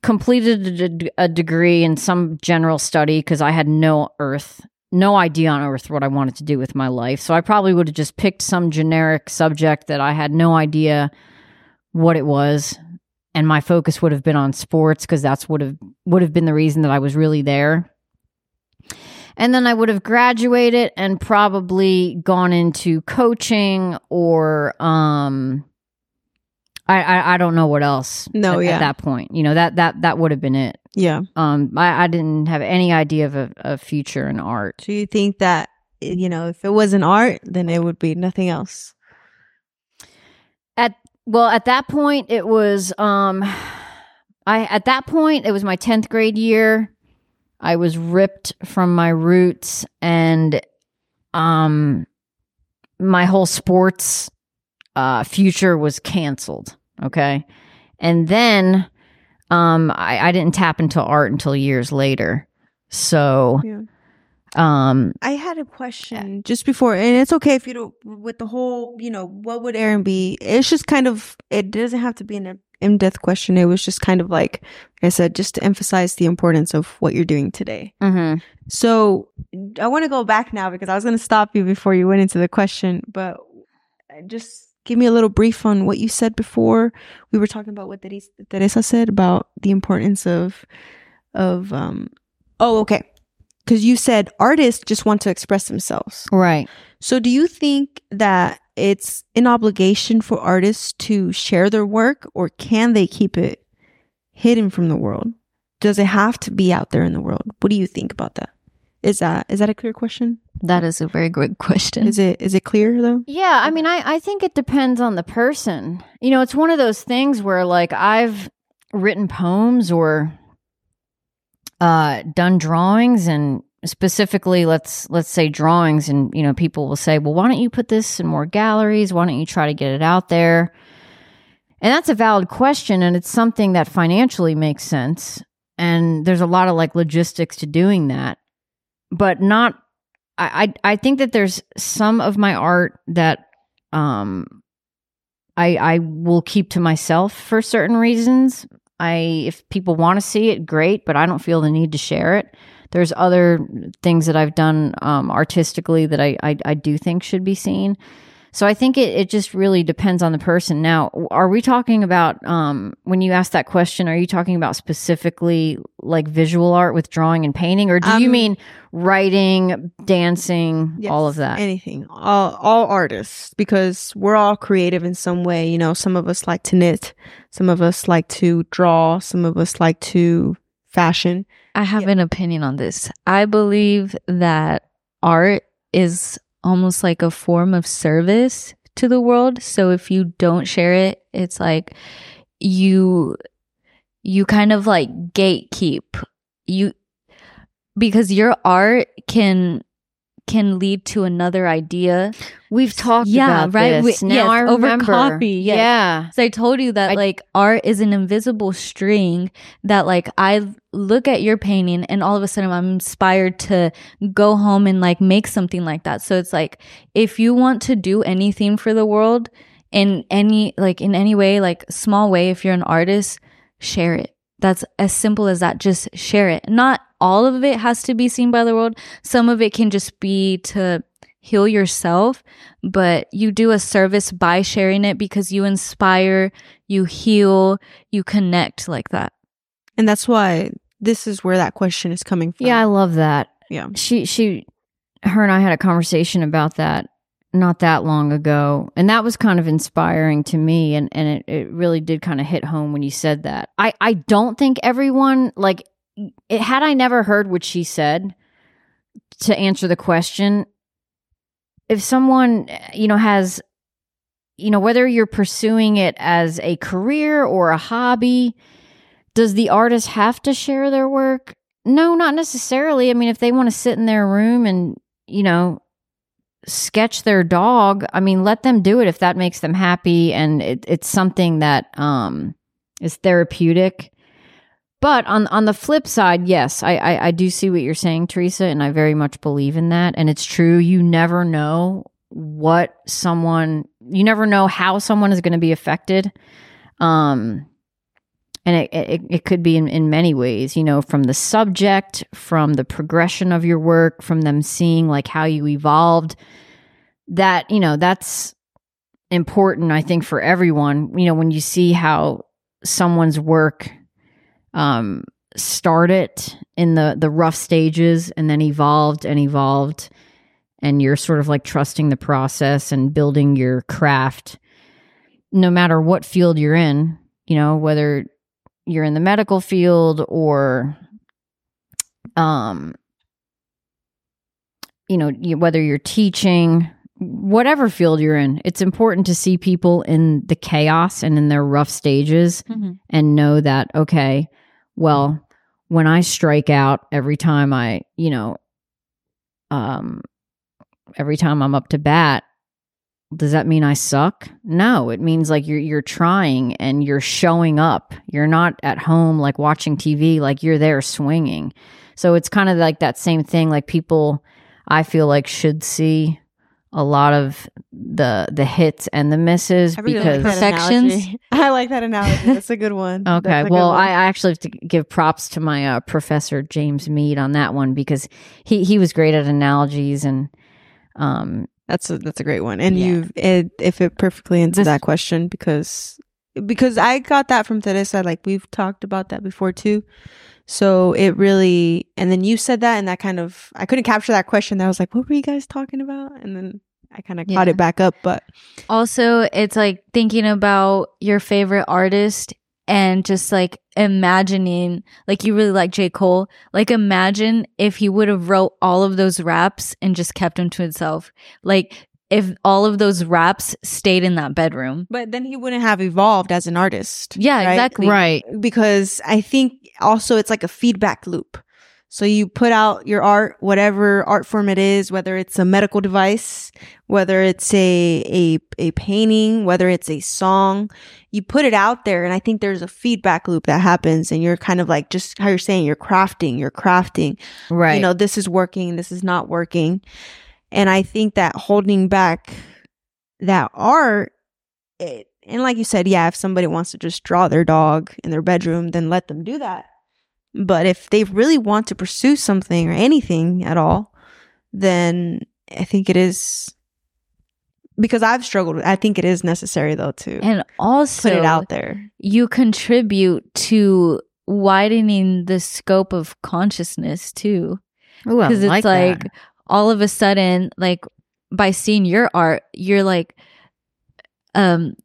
completed a, degree in some general study because I had no earth, no idea on earth what I wanted to do with my life. So I probably would have just picked some generic subject that I had no idea what it was. And my focus would have been on sports because that's would have would have been the reason that I was really there. And then I would have graduated and probably gone into coaching or um I, I I don't know what else. No, at, yeah. at that point, you know that that that would have been it. Yeah. Um, I, I didn't have any idea of a, a future in art. Do you think that you know if it wasn't art, then it would be nothing else? At well, at that point, it was um, I at that point it was my tenth grade year. I was ripped from my roots, and um, my whole sports uh future was canceled. Okay, and then um, I, I didn't tap into art until years later. So Yeah. um, I had a question just before, and it's okay if you don't. With the whole, you know, what would Erin be? It's just kind of. It doesn't have to be an in depth question. It was just kind of like, like I said, just to emphasize the importance of what you're doing today. mhm. So I want to go back now because I was going to stop you before you went into the question, but just give me a little brief on what you said before. We were talking about what Teresa, Teresa said about the importance of of um. Oh, okay. Because you said artists just want to express themselves. right. So do you think that it's an obligation for artists to share their work, or can they keep it hidden from the world? Does it have to be out there in the world? What do you think about that? Is that is that a clear question? That is a very good question. Is it is it clear though? Yeah, I mean, I, I think it depends on the person. You know, it's one of those things where, like, I've written poems or uh, done drawings and specifically let's let's say drawings and you know people will say well why don't you put this in more galleries? Why don't you try to get it out there? And that's a valid question and it's something that financially makes sense and there's a lot of like logistics to doing that. But not i i, I think that there's some of my art that um i i will keep to myself for certain reasons. I if people want to see it great but i don't feel the need to share it there's other things that I've done um, artistically that I, I, I do think should be seen. So I think it, it just really depends on the person. Now, are we talking about um, when you ask that question? Are you talking about specifically like visual art with drawing and painting, or do you Um, mean writing, dancing, Yes, all of that? Anything. All, all artists, because we're all creative in some way. You know, some of us like to knit, some of us like to draw, some of us like to fashion. I have Yeah. an opinion on this. I believe that art is almost like a form of service to the world. So if you don't share it, it's like you you kind of like gatekeep. You because your art can can lead to another idea. We've talked Yeah, about right. this. We- now yes, over coffee, yes. Yeah. So I told you that I- like art is an invisible string that like I look at your painting and all of a sudden I'm inspired to go home and like make something like that. So it's like if you want to do anything for the world in any like in any way, like small way, if you're an artist, share it. That's as simple as that. Just share it. Not all of it has to be seen by the world. Some of it can just be to heal yourself, but you do a service by sharing it because you inspire, you heal, you connect like that. And that's why this is where that question is coming from. Yeah, I love that. Yeah. She she her and I had a conversation about that not that long ago. And that was kind of inspiring to me and, and it, it really did kind of hit home when you said that. I, I don't think everyone like it had I never heard what she said to answer the question, if someone you know has you know whether you're pursuing it as a career or a hobby does the artist have to share their work no not necessarily i mean if they want to sit in their room and you know sketch their dog i mean let them do it if that makes them happy and it, it's something that um is therapeutic but on on the flip side, yes, I, I I do see what you're saying, Teresa, and I very much believe in that. And it's true. You never know what someone, you never know how someone is going to be affected. Um, and it, it it could be in in many ways. You know, from the subject, from the progression of your work, from them seeing like how you evolved. That you know that's important. I think for everyone. You know, when you see how someone's work um, started in the the rough stages and then evolved and evolved and you're sort of like trusting the process and building your craft no matter what field you're in you know whether you're in the medical field or um you know you, whether you're teaching whatever field you're in it's important to see people in the chaos and in their rough stages and know that okay well when i strike out every time i you know um every time i'm up to bat does that mean i suck no it means like you're you're trying and you're showing up you're not at home like watching tv like you're there swinging so it's kind of like that same thing like people i feel like should see a lot of the the hits and the misses I really because like that Perfections? analogy. I like that analogy. That's a good one. Okay. Good Well, one. I I actually have to give props to my uh, professor James Mead on that one because he he was great at analogies and um That's a that's a great one, and Yeah. you it if it perfectly answers that question because because I got that from Teresa. Like we've talked about that before too. So it really, and then you said that, and that kind of I couldn't capture that question. I was like, what were you guys talking about? And then I kind of caught it back up, but Also, it's like thinking about your favorite artist and just like imagining, like you really like J. Cole. Like imagine if he would have wrote all of those raps and just kept them to himself. Like if all of those raps stayed in that bedroom. but then he wouldn't have evolved as an artist. Yeah, right? exactly. right because I think also it's like a feedback loop. So you put out your art, whatever art form it is, whether it's a medical device, whether it's a, a, a painting, whether it's a song, you put it out there. And I think there's a feedback loop that happens and you're kind of like, just how you're saying, you're crafting, you're crafting, Right. you know, this is working, this is not working. And I think that holding back that art, it, and like you said, yeah, if somebody wants to just draw their dog in their bedroom, then let them do that. But if they really want to pursue something or anything at all, then I think it is because I've struggled. I think it is necessary though to And also put it out there. you contribute to widening the scope of consciousness too. Because it's like, like all of a sudden, like by seeing your art, you're like, um,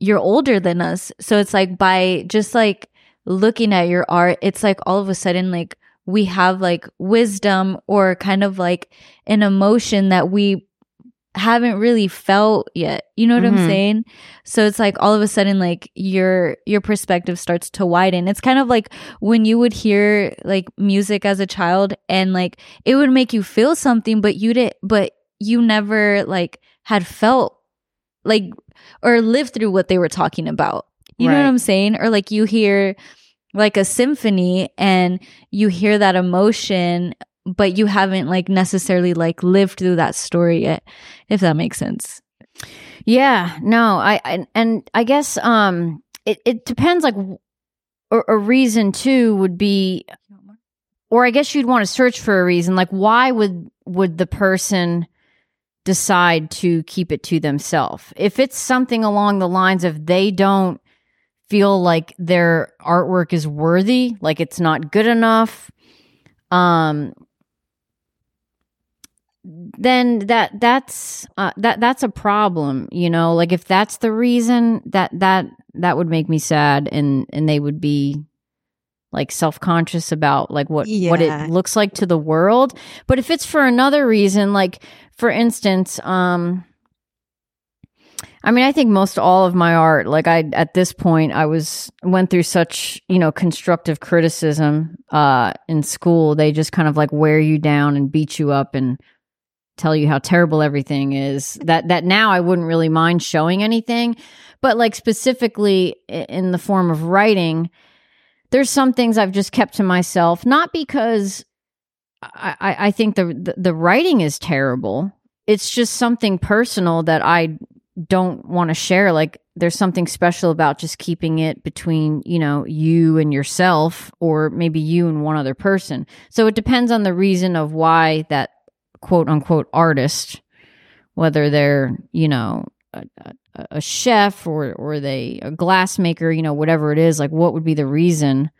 you're older than us. So it's like by just like looking at your art, it's like all of a sudden, like we have like wisdom or kind of like an emotion that we haven't really felt yet. You know what I'm Mhm. saying? So it's like all of a sudden like your your perspective starts to widen. It's kind of like when you would hear like music as a child and like it would make you feel something but you didn't but you never like had felt like or lived through what they were talking about. You know what I'm saying? Or like you hear like a symphony and you hear that emotion but you haven't like necessarily like lived through that story yet if that makes sense. Yeah, no, I, I and I guess um it, it depends like a reason too would be or I guess you'd want to search for a reason like why would would the person decide to keep it to themselves if it's something along the lines of they don't feel like their artwork is worthy like it's not good enough um then that that's uh, that that's a problem you know? Like if that's the reason that that that would make me sad and and they would be like self-conscious about like what what it looks like to the world. But if it's for another reason like for instance um I mean, I think most all of my art, like I at this point, I was went through such you know constructive criticism uh, in school. They just kind of like wear you down and beat you up and tell you how terrible everything is. That that now I wouldn't really mind showing anything, but like specifically in the form of writing, there's some things I've just kept to myself, not because I, I, think the, the the writing is terrible. It's just something personal that I don't want to share like there's something special about just keeping it between you know you and yourself or maybe you and one other person. So it depends on the reason of why that quote unquote artist whether they're you know a, a, chef or or they a glass maker you know whatever it is like what would be the reason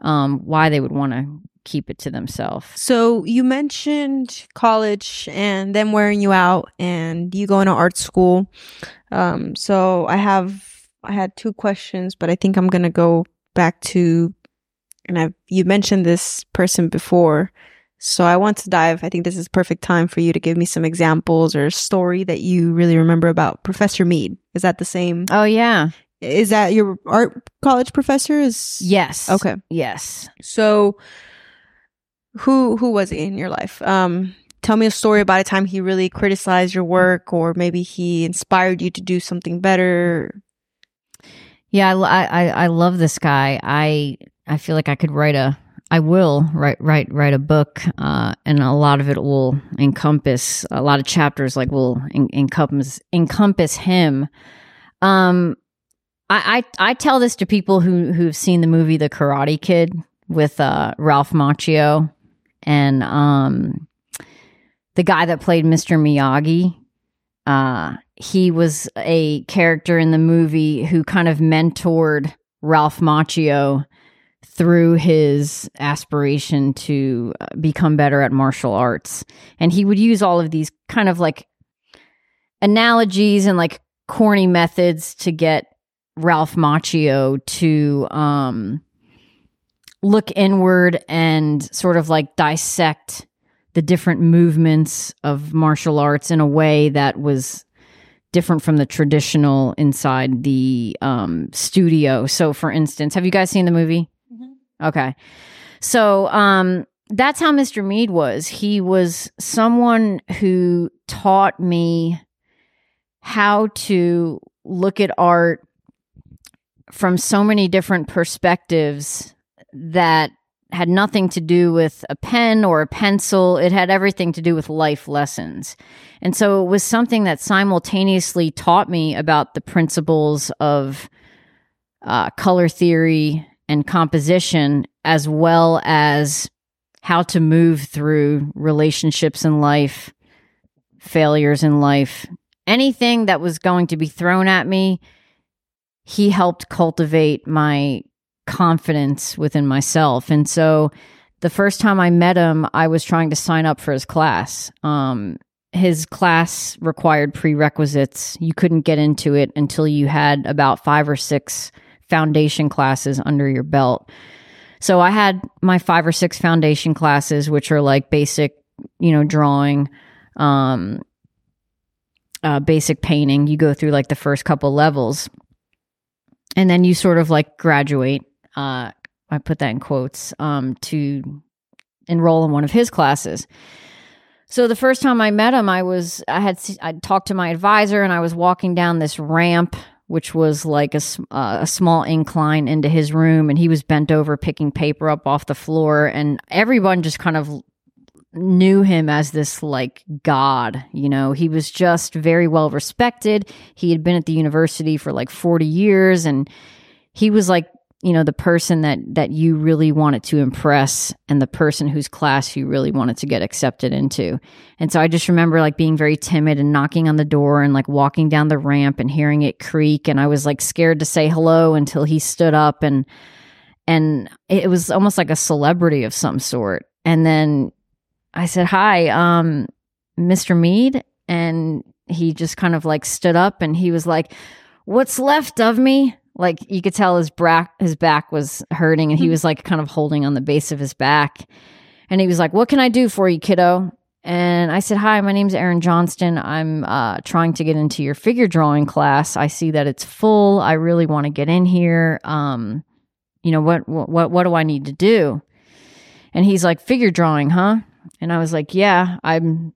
um why they would want to keep it to themselves So you mentioned college and them wearing you out and you going to art school. Um, so I have I had two questions, but I think I'm gonna go back to and I've you mentioned this person before. So I want to dive. I think this is perfect time for you to give me some examples or a story that you really remember about Professor Mead. Is that the same? oh yeah Is that your art college professor? Is yes Okay. yes So who who was he in your life? Um tell me a story about a time he really criticized your work or maybe he inspired you to do something better. Yeah, I, I, I I love this guy. I I feel like I could write a I will write write write a book, uh, and a lot of it will encompass a lot of chapters. Like will en- encompass encompass him. Um, I, I I tell this to people who who've seen the movie The Karate Kid with uh, Ralph Macchio and um the guy that played Mr. Miyagi. Uh, he was a character in the movie who kind of mentored Ralph Macchio through his aspiration to uh, become better at martial arts. And he would use all of these kind of like analogies and like corny methods to get Ralph Macchio to um, look inward and sort of like dissect the different movements of martial arts in a way that was different from the traditional inside the um, studio. So, for instance, have you guys seen the movie? Okay. So, um, that's how Mr. Mead was. He was someone who taught me how to look at art from so many different perspectives that had nothing to do with a pen or a pencil. It had everything to do with life lessons. And so it was something that simultaneously taught me about the principles of uh, color theory and composition, as well as how to move through relationships in life, failures in life, anything that was going to be thrown at me. He helped cultivate my confidence within myself. And so the first time I met him, I was trying to sign up for his class. Um, his class required prerequisites. You couldn't get into it until you had about five or six foundation classes under your belt. So I had my five or six foundation classes, which are like basic, you know, drawing, um, uh, basic painting. You go through like the first couple levels, and then you sort of like graduate uh, I put that in quotes, um, to enroll in one of his classes. So the first time I met him, I was I had I talked to my advisor, and I was walking down this ramp, which was like a uh, a small incline into his room, and he was bent over picking paper up off the floor, and everyone just kind of knew him as this like god you know he was just very well respected he had been at the university for like 40 years and he was like you know the person that that you really wanted to impress and the person whose class you really wanted to get accepted into. And so i just remember like being very timid and knocking on the door and like walking down the ramp and hearing it creak. And i was like scared to say hello until he stood up and and it was almost like a celebrity of some sort. And then i said hi um mr mead. And he just kind of like stood up and he was like what's left of me like you could tell his back his back was hurting and he mm-hmm. was like kind of holding on the base of his back. And he was like what can i do for you kiddo? And i said hi my name's Erin Johnston. I'm uh, trying to get into your figure drawing class. I see that it's full. I really want to get in here. Um, you know what what what do i need to do? And he's like figure drawing huh? And i was like yeah i'm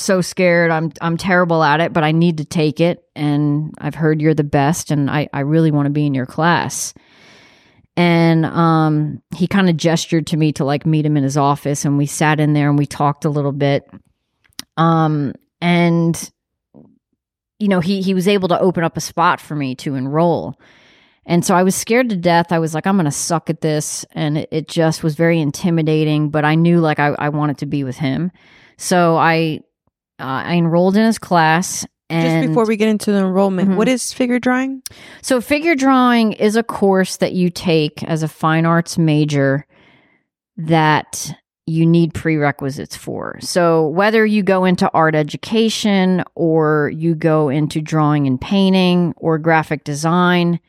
so scared. I'm I'm terrible at it, but I need to take it and I've heard you're the best and I, I really want to be in your class. And um, he kind of gestured to me to like meet him in his office and we sat in there and we talked a little bit. Um, and you know, he he was able to open up a spot for me to enroll. And so I was scared to death. I was like, I'm going to suck at this. And it, it, just was very intimidating, but I knew like I, I wanted to be with him. So I uh, I enrolled in his class. And Just before we get into the enrollment, mm-hmm. what is figure drawing? So, figure drawing is a course that you take as a fine arts major that you need prerequisites for. So, whether you go into art education or you go into drawing and painting or graphic design,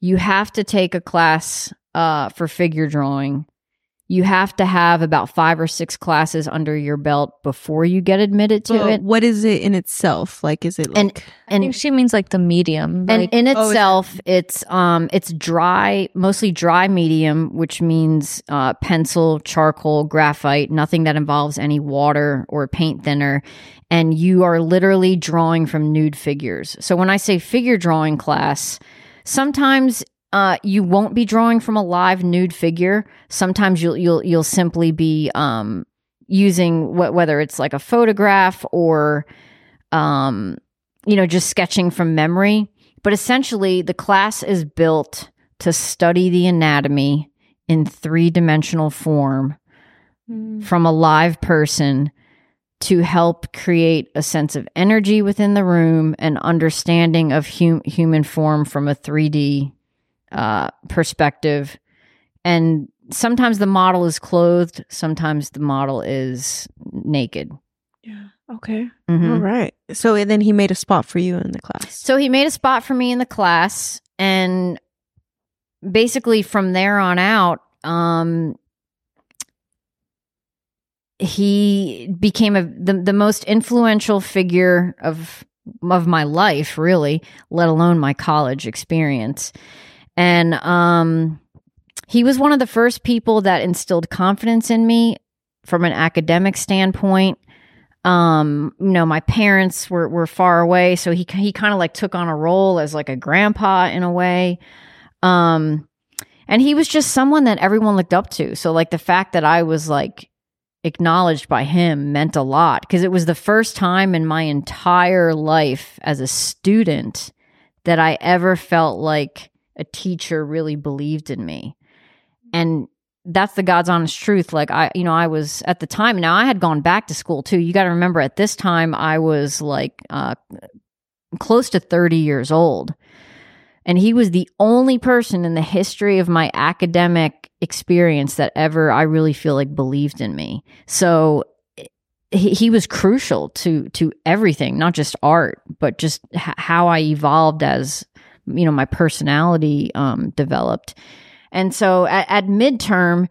you have to take a class uh, for figure drawing you have to have about five or six classes under your belt before you get admitted to well, it. What is it in itself? Like, is it like? And, and I think she means like the medium. And in oh, itself, it's um, it's dry, mostly dry medium, which means uh, pencil, charcoal, graphite, nothing that involves any water or paint thinner. And you are literally drawing from nude figures. So when I say figure drawing class, sometimes uh, you won't be drawing from a live nude figure. Sometimes you'll you'll you'll simply be um, using wh- whether it's like a photograph or um, you know just sketching from memory. But essentially, the class is built to study the anatomy in three dimensional form mm. from a live person to help create a sense of energy within the room and understanding of hum- human form from a 3D uh, perspective. And sometimes the model is clothed, sometimes the model is naked. Yeah. Okay. Mm-hmm. All right. So then he made a spot for you in the class. So he made a spot for me in the class. And basically from there on out, um, he became a the, the most influential figure of of my life really let alone my college experience and um, he was one of the first people that instilled confidence in me from an academic standpoint. Um, you know, my parents were were far away, so he he kind of like took on a role as like a grandpa in a way. Um, and he was just someone that everyone looked up to. So like the fact that I was like acknowledged by him meant a lot because it was the first time in my entire life as a student that I ever felt like a teacher really believed in me. And that's the God's honest truth. Like I, you know, I was at the time. Now I had gone back to school too. You got to remember, at this time, I was like uh, close to thirty years old, and he was the only person in the history of my academic experience that ever I really feel like believed in me. So he, he was crucial to to everything, not just art, but just h- how I evolved as you know my personality um, developed. And so at, at midterm,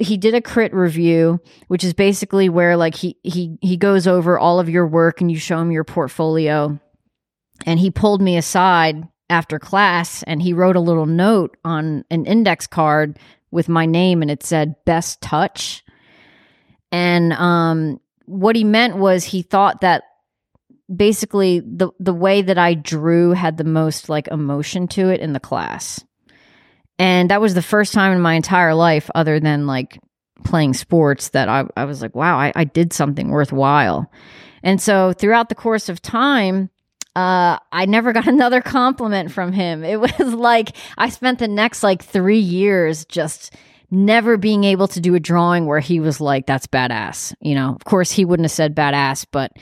he did a crit review, which is basically where like he he he goes over all of your work and you show him your portfolio. And he pulled me aside after class and he wrote a little note on an index card with my name and it said best touch. And um what he meant was he thought that basically the the way that I drew had the most like emotion to it in the class. And that was the first time in my entire life, other than like playing sports, that I, I was like, wow, I, I did something worthwhile. And so throughout the course of time, uh, I never got another compliment from him. It was like I spent the next like three years just never being able to do a drawing where he was like, that's badass. You know, of course, he wouldn't have said badass, but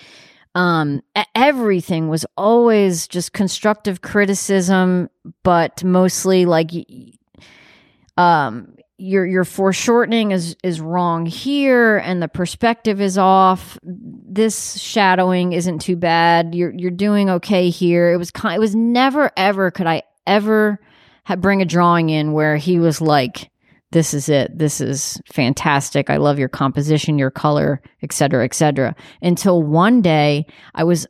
um everything was always just constructive criticism but mostly like um your your foreshortening is is wrong here and the perspective is off. This shadowing isn't too bad. You're you're doing okay here. It was kind it was never ever could i ever bring a drawing in where he was like this is it this is fantastic i love your composition your color etc etc until one day i was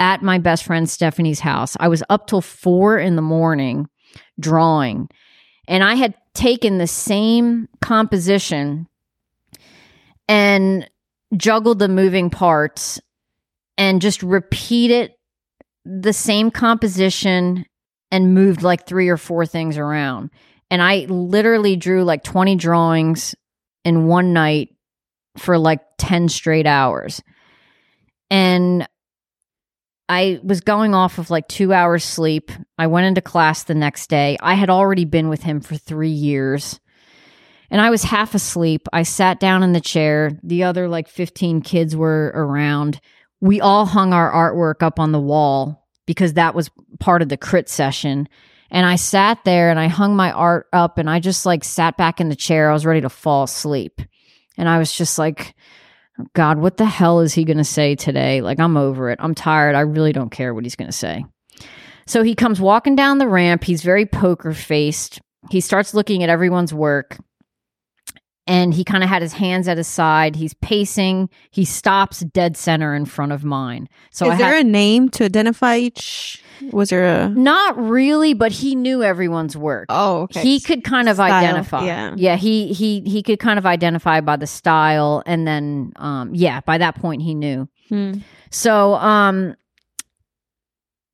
at my best friend stephanie's house. I was up till four in the morning drawing. And I had taken the same composition and juggled the moving parts and just repeated the same composition and moved like three or four things around. And I literally drew like 20 drawings in one night for like 10 straight hours. And I was going off of like two hours sleep. I went into class the next day. I had already been with him for three years. And I was half asleep. I sat down in the chair. The other like 15 kids were around. We all hung our artwork up on the wall because that was part of the crit session. And I sat there and I hung my art up and I just like sat back in the chair. I was ready to fall asleep. And I was just like, God, what the hell is he going to say today? Like, I'm over it. I'm tired. I really don't care what he's going to say. So he comes walking down the ramp. He's very poker faced. He starts looking at everyone's work and he kind of had his hands at his side. He's pacing. He stops dead center in front of mine. So is I there had, a name to identify each? Was there a? not really, but he knew everyone's work. Oh, okay. He could kind of Style, identify. yeah. Yeah, he he he could kind of identify by the style and then um yeah, by that point he knew. Hmm. So, um,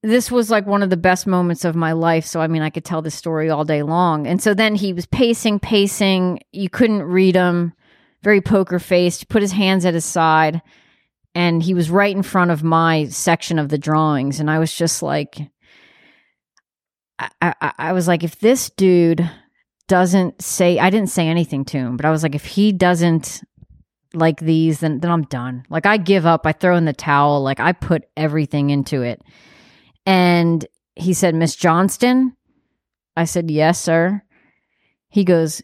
this was like one of the best moments of my life. So, I mean, I could tell this story all day long. And so then he was pacing, pacing. You couldn't read him, very poker faced, put his hands at his side. And he was right in front of my section of the drawings. And I was just like, I, I, I was like, if this dude doesn't say, I didn't say anything to him, but I was like, if he doesn't like these, then then I'm done. Like I give up. I throw in the towel. Like I put everything into it. And he said, Miss Johnston. I said, Yes, sir. He goes,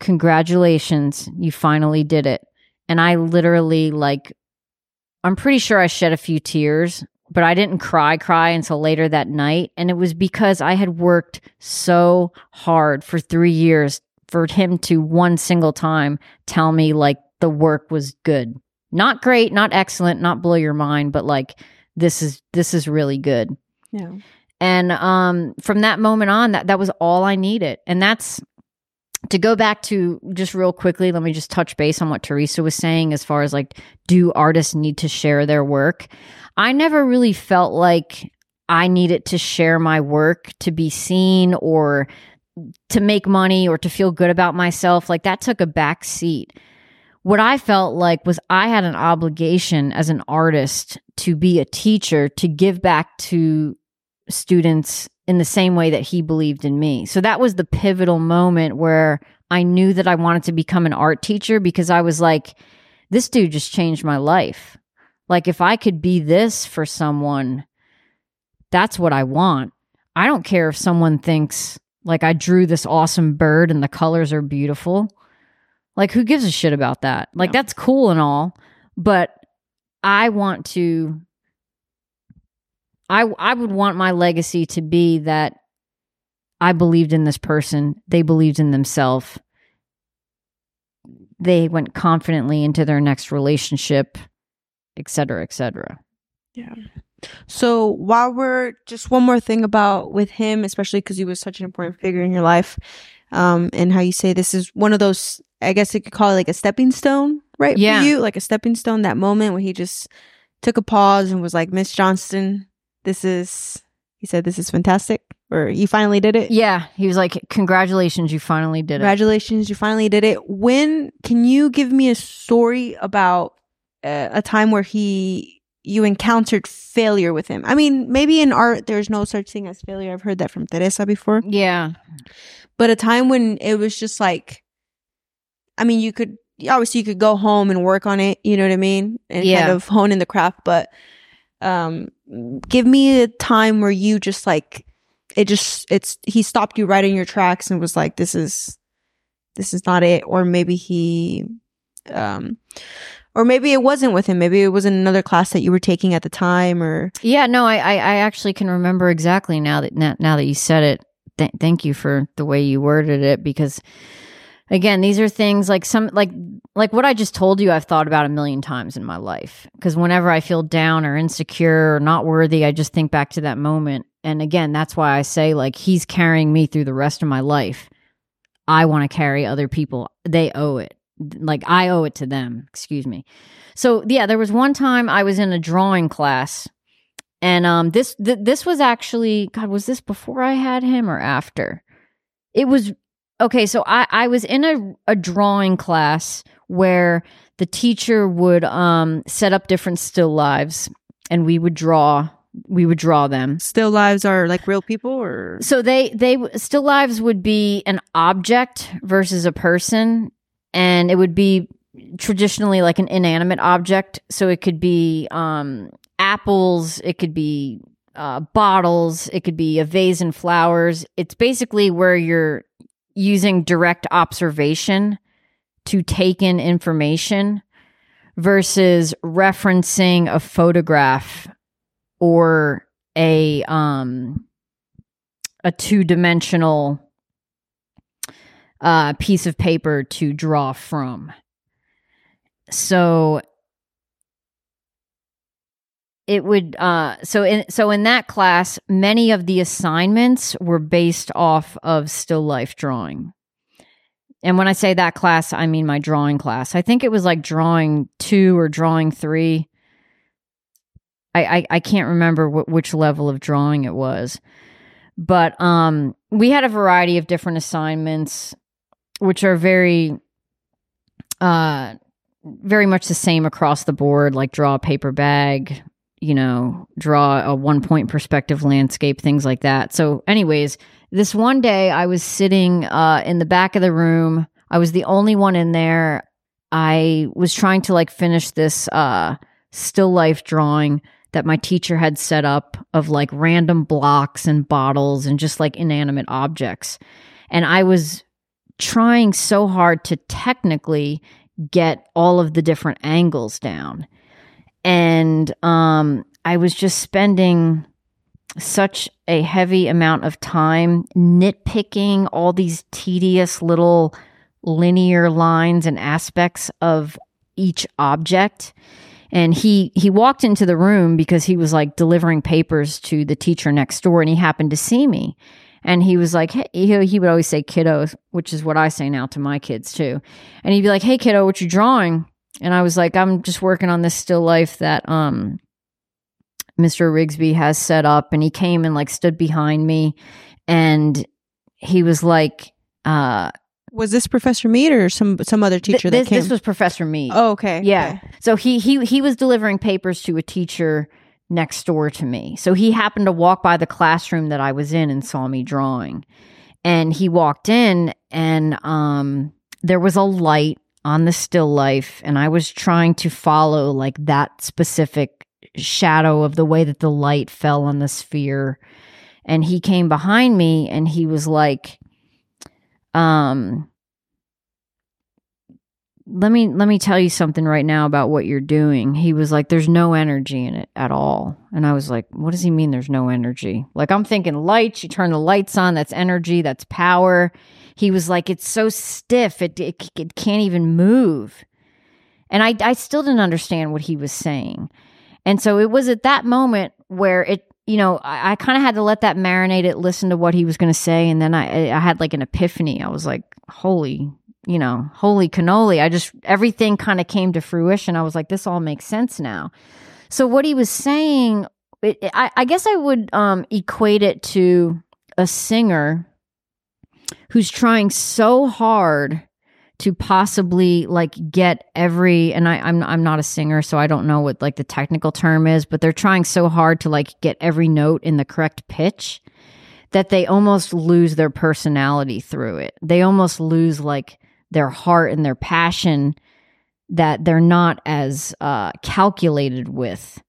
Congratulations, you finally did it. And I literally like I'm pretty sure I shed a few tears, but I didn't cry cry until later that night. And it was because I had worked so hard for three years for him to one single time tell me like the work was good. Not great, not excellent, not blow your mind, but like this is this is really good. Yeah. And um from that moment on that that was all I needed. And that's to go back to just real quickly, let me just touch base on what Teresa was saying as far as like, do artists need to share their work? I never really felt like I needed to share my work to be seen or to make money or to feel good about myself. Like that took a back seat. What I felt like was I had an obligation as an artist to be a teacher to give back to students in the same way that he believed in me. So that was the pivotal moment where I knew that I wanted to become an art teacher because I was like, this dude just changed my life. Like, if I could be this for someone, that's what I want. I don't care if someone thinks like I drew this awesome bird and the colors are beautiful. Like, who gives a shit about that? Like, that's cool and all, but I want to I I would want my legacy to be that I believed in this person, they believed in themselves. They went confidently into their next relationship, et cetera, et cetera. Yeah. So while we're just one more thing about with him, especially because he was such an important figure in your life, um, and how you say this is one of those, I guess you could call it like a stepping stone, right? Yeah. For you, like a stepping stone. That moment when he just took a pause and was like, "Miss Johnston, this is," he said, "This is fantastic," or "You finally did it." Yeah, he was like, "Congratulations, you finally did it." Congratulations, you finally did it. When can you give me a story about uh, a time where he you encountered failure with him? I mean, maybe in art there's no such thing as failure. I've heard that from Teresa before. Yeah, But a time when it was just like I mean, you could obviously you could go home and work on it, you know what I mean? And Yeah. kind of hone in the craft, but um give me a time where you just like it just it's he stopped you right in your tracks and was like this is this is not it or maybe he um or maybe it wasn't with him maybe it was in another class that you were taking at the time or yeah. No, I, I, I actually can remember exactly now that now, now that you said it. Th- thank you for the way you worded it because, again, these are things like some like like what I just told you. I've thought about a million times in my life because whenever I feel down or insecure or not worthy, I just think back to that moment. And again, that's why I say like he's carrying me through the rest of my life. I want to carry other people. They owe it. Like I owe it to them. Excuse me. So yeah, there was one time I was in a drawing class, and um, this th- this was actually God. Was this before I had him or after? It was okay. So I I was in a a drawing class where the teacher would um set up different still lives, and we would draw. We would draw them. still lives are like real people or So they they still lives would be an object versus a person, and it would be traditionally like an inanimate object. So it could be um, apples, it could be uh, bottles, it could be a vase and flowers. It's basically where you're using direct observation to take in information versus referencing a photograph or a um a two-dimensional uh piece of paper to draw from. So it would uh so in so in that class many of the assignments were based off of still life drawing. And when i say that class i mean my drawing class. I think it was like drawing 2 or drawing 3 I, I, I can't remember wh- which level of drawing it was, but um, we had a variety of different assignments, which are very, uh, very much the same across the board. Like draw a paper bag, you know, draw a one point perspective landscape, things like that. So, anyways, this one day I was sitting uh, in the back of the room. I was the only one in there. I was trying to like finish this uh, still life drawing that my teacher had set up of like random blocks and bottles and just like inanimate objects. And I was trying so hard to technically get all of the different angles down. And um, I was just spending such a heavy amount of time nitpicking all these tedious little linear lines and aspects of each object and he he walked into the room because he was like delivering papers to the teacher next door and he happened to see me And he was like, hey, he, he would always say kiddo, which is what I say now to my kids too. And he'd be like, hey, kiddo, what you drawing? And I was like, I'm just working on this still life that um Mr. Rigsby has set up. And he came and like stood behind me and he was like, uh, Was this Professor Mead or some some other th- teacher this, that came? this was Professor Mead. oh, okay. Yeah. okay. So he he he was delivering papers to a teacher next door to me. So he happened to walk by the classroom that I was in and saw me drawing. And he walked in and um there was a light on the still life and I was trying to follow like that specific shadow of the way that the light fell on the sphere. And he came behind me and he was like um let me let me tell you something right now about what you're doing. He was like there's no energy in it at all. And i was like what does he mean there's no energy? Like i'm thinking lights you turn the lights on that's energy that's power he was like it's so stiff it it, it can't even move and i i still didn't understand what he was saying and so it was at that moment where it you know i, I kind of had to let that marinate it listen to what he was going to say and then i i had like an epiphany i was like holy you know, holy cannoli. I just, everything kind of came to fruition. I was like, this all makes sense now. So what he was saying, it, I, I guess I would um, equate it to a singer who's trying so hard to possibly like get every and I, I'm I'm not a singer, so I don't know what like the technical term is, but they're trying so hard to like get every note in the correct pitch that they almost lose their personality through it. They almost lose like their heart and their passion that they're not as uh, calculated with.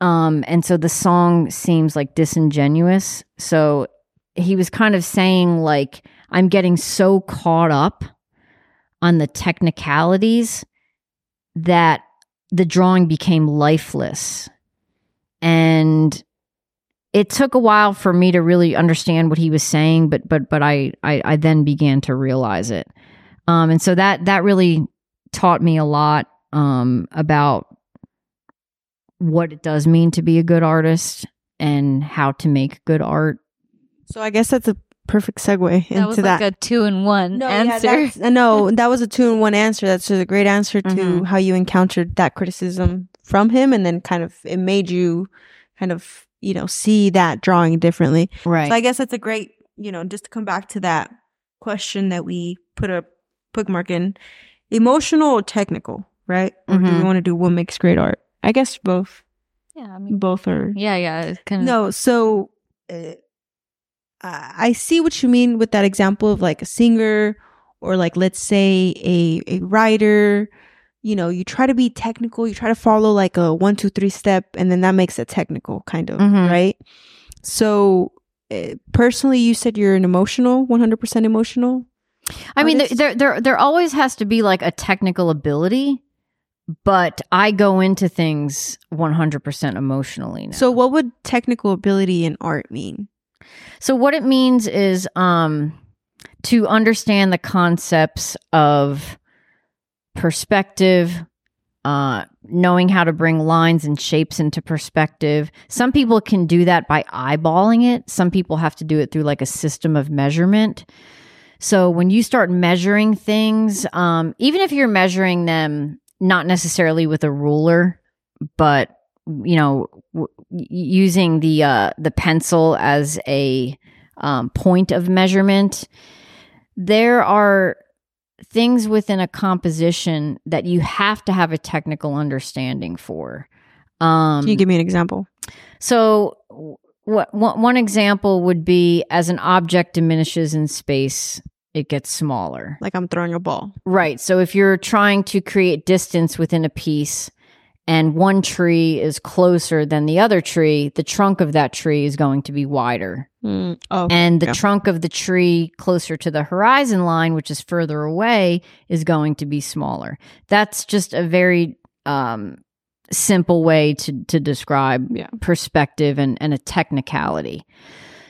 Um, and so the song seems like disingenuous. So he was kind of saying like, I'm getting so caught up on the technicalities that the drawing became lifeless. And it took a while for me to really understand what he was saying, but but but I I, I then began to realize it, um, and so that that really taught me a lot um, about what it does mean to be a good artist and how to make good art. So I guess that's a perfect segue That into was that. a two in one no, answer. Yeah, uh, no, that was a two in one answer. That's a great answer to Mhm. how you encountered that criticism from him, and then kind of it made you kind of you know see that drawing differently. Right. So I guess that's a great you know just to come back to that question that we put a bookmark in: emotional or technical, right? Or do we Mhm. want to do what makes great art? I guess both. yeah, I mean, Both are yeah, yeah. Kind of no, so uh, I I see what you mean with that example of like a singer or like let's say a a writer. You know, you try to be technical, you try to follow like a one, two, three step, and then that makes it technical, kind of, Mhm. right? So, uh, personally, you said you're an emotional, one hundred percent emotional. I mean, there, artist? there there there always has to be like a technical ability, but I go into things 100% emotionally now. So, what would technical ability in art mean? So what it means is um to understand the concepts of perspective, uh knowing how to bring lines and shapes into perspective. Some people can do that by eyeballing it. Some people have to do it through like a system of measurement. So when you start measuring things, um even if you're measuring them not necessarily with a ruler, but you know w- using the uh the pencil as a um, point of measurement there are things within a composition that you have to have a technical understanding for um Can you give me an example? so what one one example would be as an object diminishes in space it gets smaller Like I'm throwing a ball. Right. So if you're trying to create distance within a piece and one tree is closer than the other tree, the trunk of that tree is going to be wider. Mm, oh, And the yeah. trunk of the tree closer to the horizon line, which is further away, is going to be smaller. That's just a very um, simple way to, to describe Yeah. perspective and, and a technicality.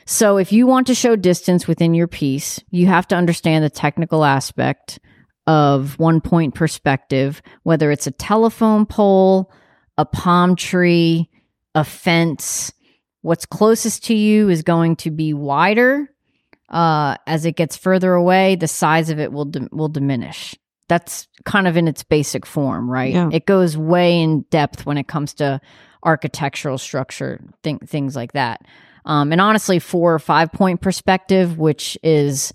So if you want to show distance within your piece, you have to understand the technical aspect of one point perspective, whether it's a telephone pole, a palm tree, a fence, What's closest to you is going to be wider. Uh, as it gets further away, the size of it will dim- will diminish. That's kind of in its basic form, right? Yeah. It goes way in depth when it comes to architectural structure, th- things like that. Um, and honestly, four or five point perspective, which is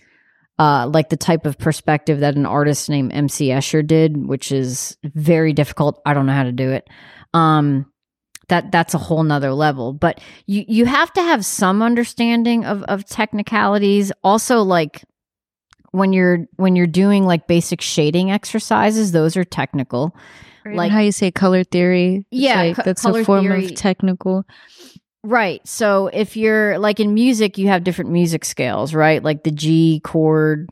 uh, like the type of perspective that an artist named MC Escher did, which is very difficult. I don't know how to do it. Um, that that's a whole nother level. But you you have to have some understanding of of technicalities. Also, like when you're when you're doing like basic shading exercises, those are technical. Like Like- how you say color theory. Yeah, like, co- that's a form theory. of technical. Right. So if you're like in music, you have different music scales, right? Like the G chord,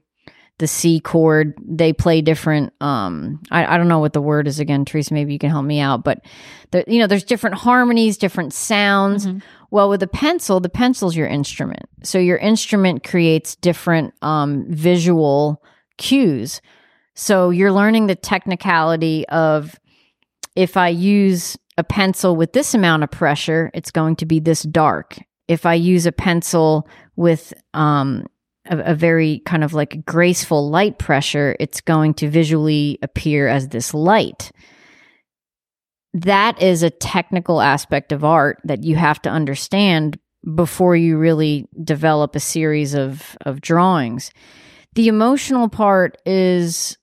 the C chord, they play different. Um, I, I don't know what the word is again, Teresa. Maybe you can help me out. But there, you know, there's different harmonies, different sounds. Mhm. Well, with a pencil, the pencil's your instrument. So your instrument creates different um, visual cues. So you're learning the technicality of if I use a pencil with this amount of pressure, it's going to be this dark. If I use a pencil with um, a, a very kind of like graceful light pressure, it's going to visually appear as this light. That is a technical aspect of art that you have to understand before you really develop a series of, of drawings. The emotional part is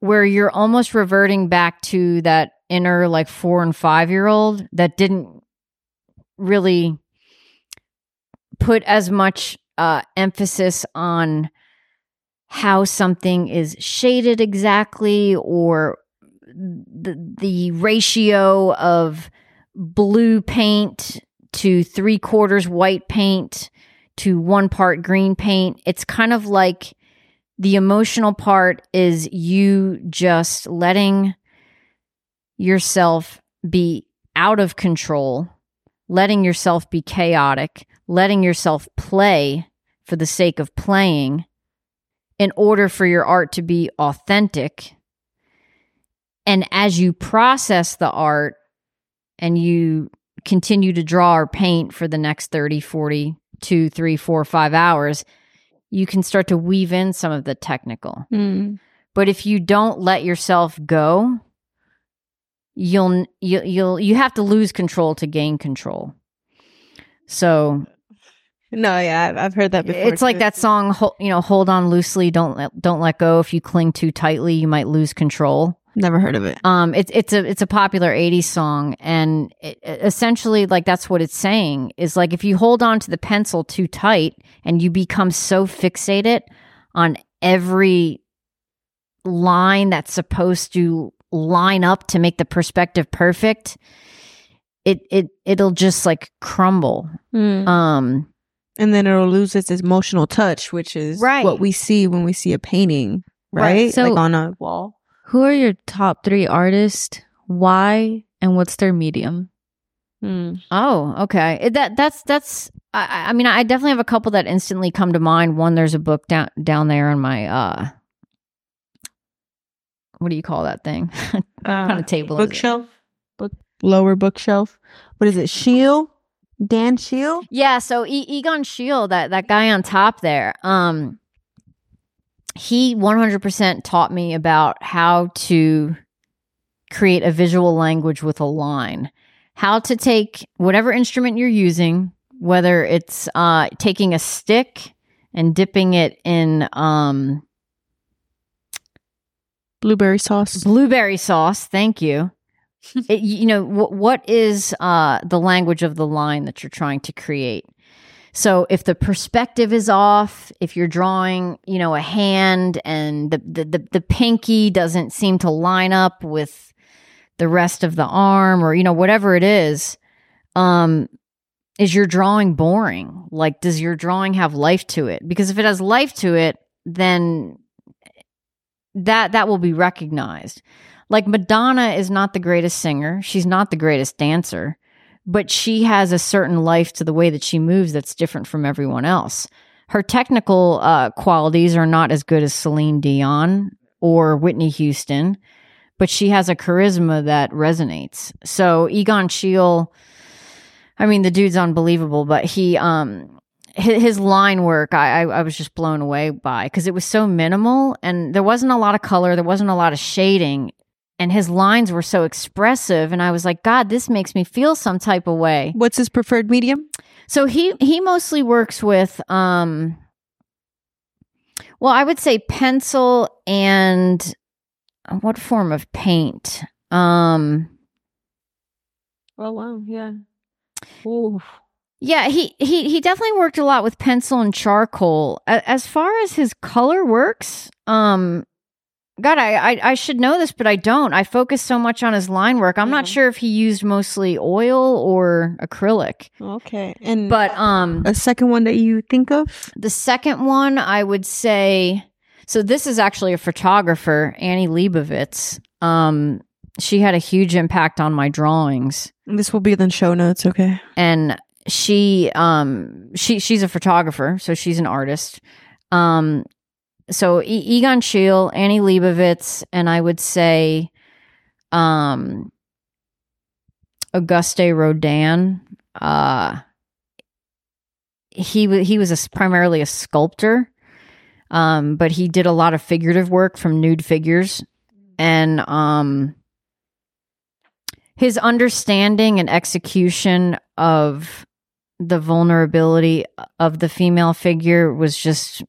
where you're almost reverting back to that inner like four and five year old that didn't really put as much uh, emphasis on how something is shaded exactly or the the ratio of blue paint to three quarters white paint to one part green paint. It's kind of like the emotional part is you just letting yourself be out of control, letting yourself be chaotic, letting yourself play for the sake of playing in order for your art to be authentic. And as you process the art and you continue to draw or paint for the next 30, 40, two, three, four, five hours, you can start to weave in some of the technical. Mm. But if you don't let yourself go, you'll you, you'll you have to lose control to gain control. So No, yeah, I've, I've heard that before. it's like that song, you know, hold on loosely, don't let, don't let go. If you cling too tightly, you might lose control. Never heard of it. Um, it's it's a it's a popular '80s song, and it, essentially, like that's what it's saying is like if you hold on to the pencil too tight and you become so fixated on every line that's supposed to line up to make the perspective perfect, it it it'll just like crumble. Um, and then it'll lose its emotional touch, which is Right. what we see when we see a painting, Right. right? So- like on a wall. Who are your top three artists? Why? And what's their medium? Mm. Oh, okay. It- That that's that's. I, I- I mean, I definitely have a couple that instantly come to mind. One, there's a book down down there on my uh, what do you call that thing? what kind of table is it? bookshelf, book lower bookshelf. What is it? Shield, Dan Shield. Yeah, so e- Egon Schiele, that that guy on top there, um, he 100% taught me about how to create a visual language with a line, how to take whatever instrument you're using, whether it's uh, taking a stick and dipping it in um, Blueberry sauce. blueberry sauce. Thank you. it, you know wh- what is uh, the language of the line that you're trying to create. So if the perspective is off, if you're drawing, you know, a hand and the the the, the pinky doesn't seem to line up with the rest of the arm, or you know, whatever it is, um, is your drawing boring? Like, does your drawing have life to it? Because if it has life to it, then that that will be recognized. Like Madonna is not the greatest singer, she's not the greatest dancer, but she has a certain life to the way that she moves that's different from everyone else. Her technical uh, qualities are not as good as Celine Dion or Whitney Houston, but she has a charisma that resonates. So Egon Schiele, I mean, the dude's unbelievable, but he, um, his, his line work, I, I, I was just blown away by because it was so minimal and there wasn't a lot of color, there wasn't a lot of shading, and his lines were so expressive. And I was like, God, this makes me feel some type of way. What's his preferred medium? So he he mostly works with, um, well, I would say pencil and uh, what form of paint? Um, Oh wow, yeah. Ooh. Yeah, he he he definitely worked a lot with pencil and charcoal. As far as his color works, um God, I, I I should know this, but I don't. I focus so much on his line work. I'm not sure if he used mostly oil or acrylic. Okay. And But um a second one that you think of? the second one I would say so this is actually a photographer, Annie Leibovitz. Um she had a huge impact on my drawings. This will be in the show notes, okay? and she um she she's a photographer so she's an artist. Um so e- Egon Schiele, Annie Leibovitz and I would say um Auguste Rodin uh he he was a primarily a sculptor um but he did a lot of figurative work from nude figures. And um his understanding and execution of the vulnerability of the female figure was just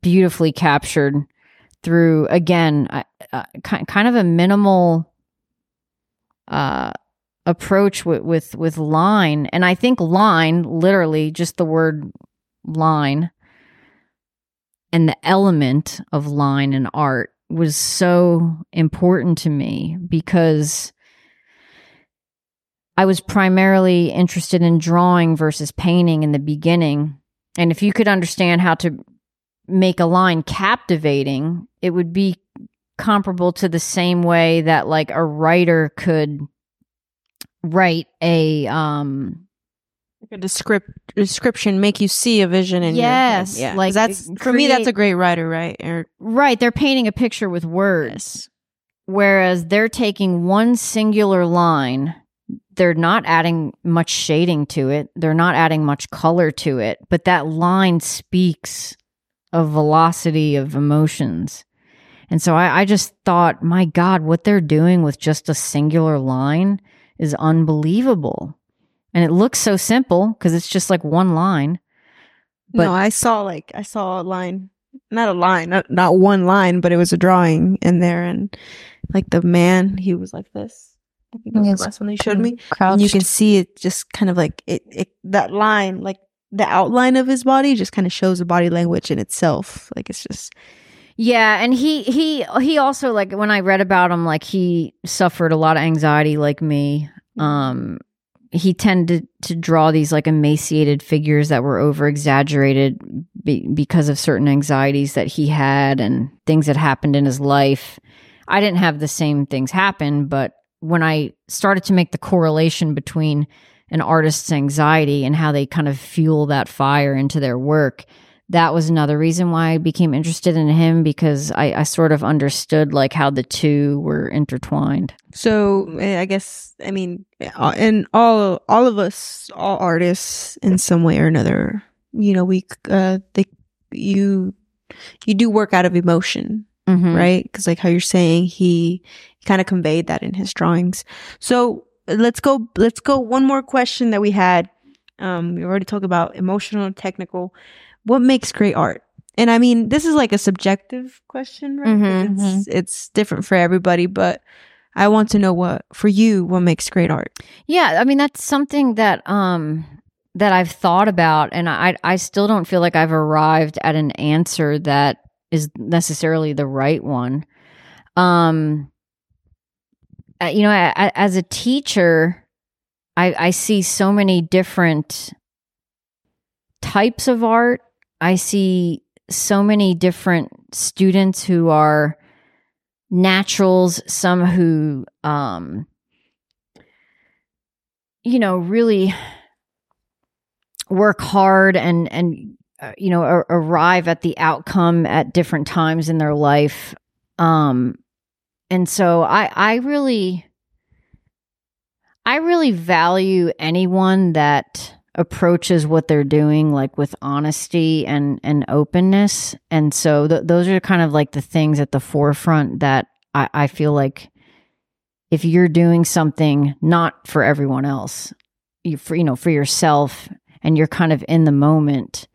beautifully captured through again uh, kind of a minimal uh approach with, with with line. And i think line literally just the word line and the element of line in art was so important to me because I was primarily interested in drawing versus painting in the beginning. And if you could understand how to make a line captivating, it would be comparable to the same way that like a writer could write a um Like a descript- description, make you see a vision in Yes, your head. Yeah. like, that's for me. That's a great writer, right? Or right, they're painting a picture with words. Whereas they're taking one singular line, they're not adding much shading to it, they're not adding much color to it, but that line speaks of velocity of emotions. And so I, I just thought, my God, what they're doing with just a singular line is unbelievable. And it looks so simple because it's just like one line. But- no, I saw like I saw a line, not a line, not not one line, but it was a drawing in there, and like the man, he was like this. I think that was the last one they showed me. Crouched. And you can see it just kind of like it, it that line, like the outline of his body, just kind of shows the body language in itself. Like it's just Yeah, and he he he also like when I read about him, like he suffered a lot of anxiety, like me. Um, he tended to draw these like emaciated figures that were over exaggerated be- because of certain anxieties that he had and things that happened in his life. I didn't have the same things happen, but when I started to make the correlation between an artist's anxiety and how they kind of fuel that fire into their work, that was another reason why I became interested in him because I, I sort of understood like how the two were intertwined. So eh, I guess I mean, and all all of us, all artists, in some way or another, you know, we uh, they you you do work out of emotion, Mhm. right? Because like how you're saying, he, he kind of conveyed that in his drawings. So let's go. Let's go. One more question that we had. Um, we already talked about emotional and technical. What makes great art? And I mean, this is like a subjective question, right? Mhm. It's, it's different for everybody, but I want to know what for you what makes great art. Yeah, I mean that's something that um that I've thought about and I I still don't feel like I've arrived at an answer that is necessarily the right one. Um you know, a- a- as a teacher, I I see so many different types of art. I see so many different students who are naturals, some who um you know really work hard and and uh, you know ar- arrive at the outcome at different times in their life um and so i i really I really value anyone that approaches what they're doing like with honesty and and openness. And so th- those are kind of like the things at the forefront that I, I feel like if you're doing something not for everyone else you for you know for yourself and you're kind of in the moment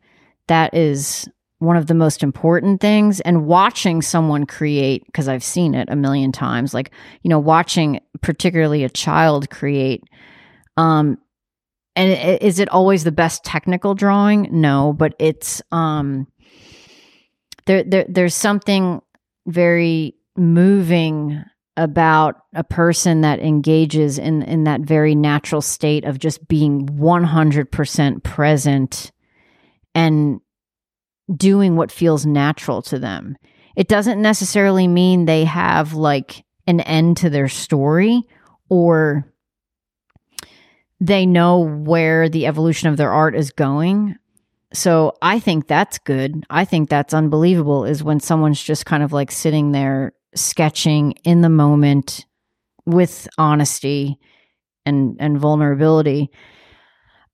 that is one of the most important things. And watching someone create because i've seen it a million times like you know watching particularly a child create um and is it always the best technical drawing? No but it's um there, there there's something very moving about a person that engages in in that very natural state of just being 100% present and doing what feels natural to them it doesn't necessarily mean they have like an end to their story or they know where the evolution of their art is going. So I think that's good. I think that's unbelievable is when someone's just kind of like sitting there sketching in the moment with honesty and and vulnerability.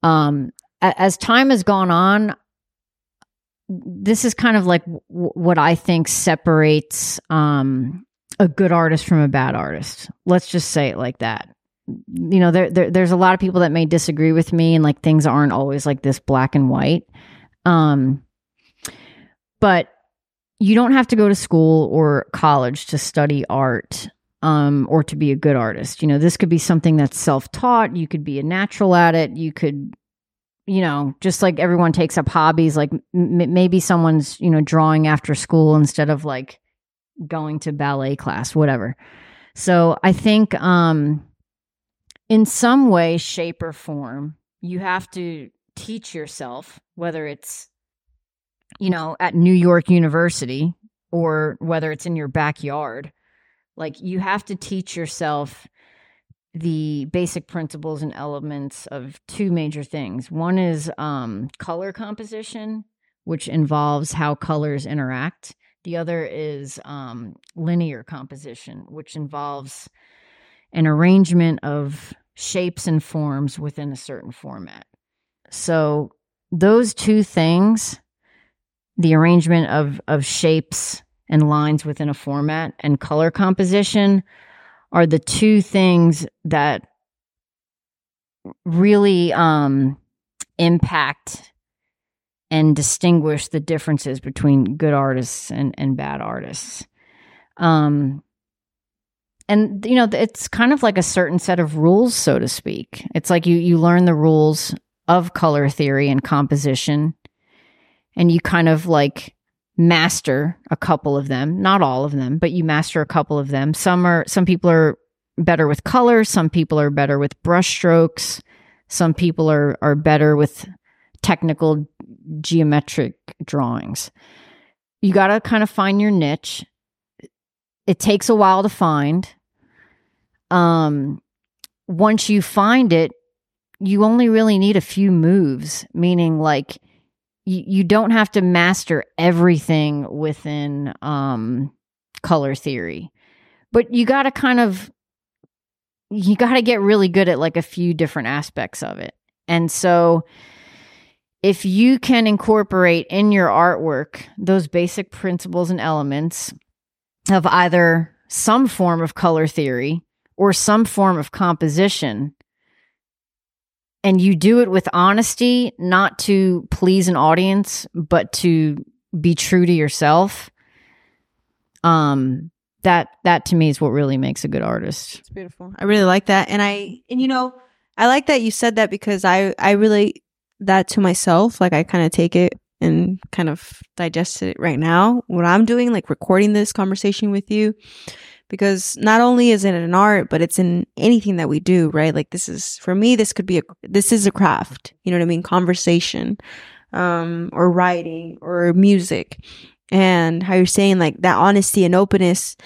Um as time has gone on, this is kind of like w- what I think separates um, a good artist from a bad artist. Let's just say it like that. You know there, there there's a lot of people that may disagree with me and like things aren't always like this black and white. Um but you don't have to go to school or college to study art um or to be a good artist. You know this could be something that's self-taught. You could be a natural at it. You could you know just like everyone takes up hobbies like m- maybe someone's you know drawing after school instead of like going to ballet class whatever. So i think um in some way, shape, or form, you have to teach yourself, whether it's, you know, at New York University or whether it's in your backyard, like you have to teach yourself the basic principles and elements of two major things. One is um, color composition, which involves how colors interact. The other is um, linear composition, which involves an arrangement of shapes and forms within a certain format. So those two things, the arrangement of of shapes and lines within a format and color composition are the two things that really um, impact and distinguish the differences between good artists and, and bad artists. Um, and you know it's kind of like a certain set of rules so to speak it's like you you learn the rules of color theory and composition and you kind of like master a couple of them not all of them but you master a couple of them. Some are some people are better with color some people are better with brush strokes some people are are better with technical geometric drawings. You got to kind of find your niche. It takes a while to find. Um, once you find it, you only really need a few moves, meaning like you, you don't have to master everything within um, color theory, but you got to kind of you got to get really good at like a few different aspects of it. And so if you can incorporate in your artwork those basic principles and elements of either some form of color theory or some form of composition and you do it with honesty not to please an audience but to be true to yourself. Um that that to me is what really makes a good artist. It's beautiful. I really like that. And i and you know i like that you said that because i i relate that to myself like i kind of take it and kind of digest it right now. What I'm doing, like recording this conversation with you, because not only is it an art, but it's in anything that we do, right? Like this is, for me, this could be a, this is a craft. You know what I mean? Conversation, um, or writing or music. And how you're saying like that honesty and openness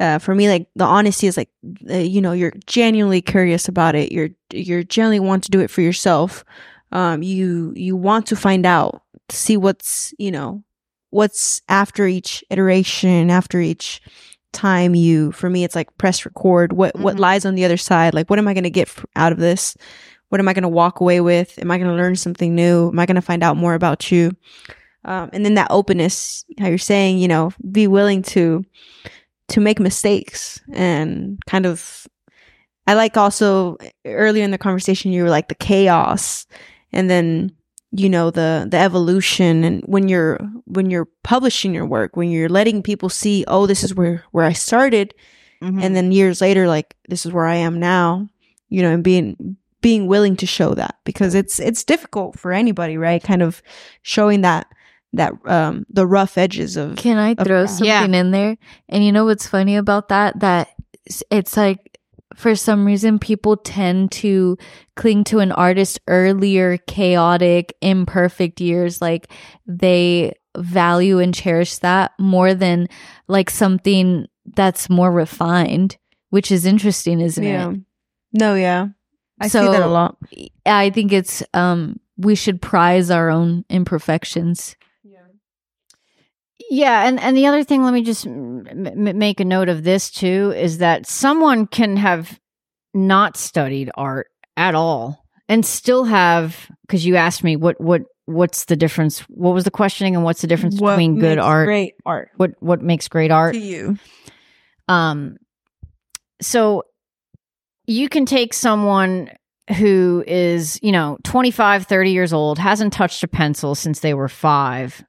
uh, for me, like the honesty is like, uh, you know, you're genuinely curious about it. You're, you're genuinely want to do it for yourself. Um, you, you want to find out see what's, you know, what's after each iteration, after each time you for me it's like press record. What what Mhm. lies on the other side? Like what am i going to get f- out of this? What am i going to walk away with? Am i going to learn something new? Am i going to find out more about you? Um, and then that openness how you're saying you know be willing to to make mistakes and kind of i like also earlier in the conversation you were like the chaos. And then you know the the evolution and when you're when you're publishing your work when you're letting people see oh this is where where i started Mm-hmm. and then years later like this is where i am now you know and being being willing to show that because it's it's difficult for anybody right kind of showing that that um the rough edges of Can I Of- throw Yeah. something in there? And you know what's funny about that? That it's like for some reason people tend to cling to an artist's earlier chaotic, imperfect years. Like they value and cherish that more than like something that's more refined, which is interesting, isn't yeah it? no yeah i see that a lot I think it's um we should prize our own imperfections. Yeah, and and the other thing, let me just m- m- make a note of this too, is that someone can have not studied art at all and still have because you asked me what what what's the difference? What was the questioning, and what's the difference What between good art? great art What what makes great art? to you Um, so you can take someone who is, you know, 25, 30 years old, hasn't touched a pencil since they were five,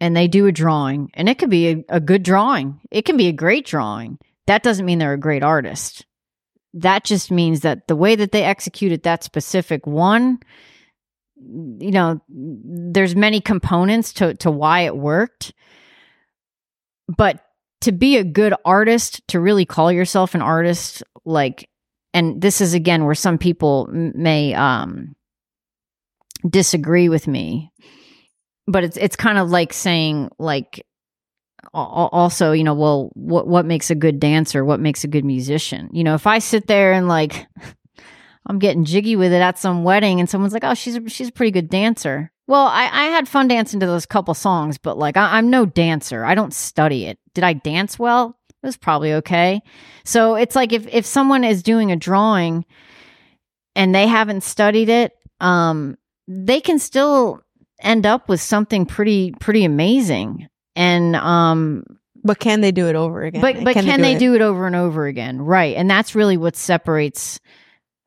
and they do a drawing, and it could be a, a good drawing. It can be a great drawing. That doesn't mean they're a great artist. That just means that the way that they executed that specific one, you know, there's many components to, to why it worked. But to be a good artist, to really call yourself an artist, like, and this is again where some people may um, disagree with me, but it's it's kind of like saying like al- al- also you know well what what makes a good dancer? What makes a good musician? You know if i sit there and like i'm getting jiggy with it at some wedding and someone's like oh she's a, she's a pretty good dancer. Well i i had fun dancing to those couple songs but like I, i'm no dancer. I don't study it. Did i dance well? It was probably okay. So it's like if if someone is doing a drawing and they haven't studied it um they can still end up with something pretty pretty amazing. And um but can they do it over again? but but can, they, it? do it over and over again? Right. And that's really what separates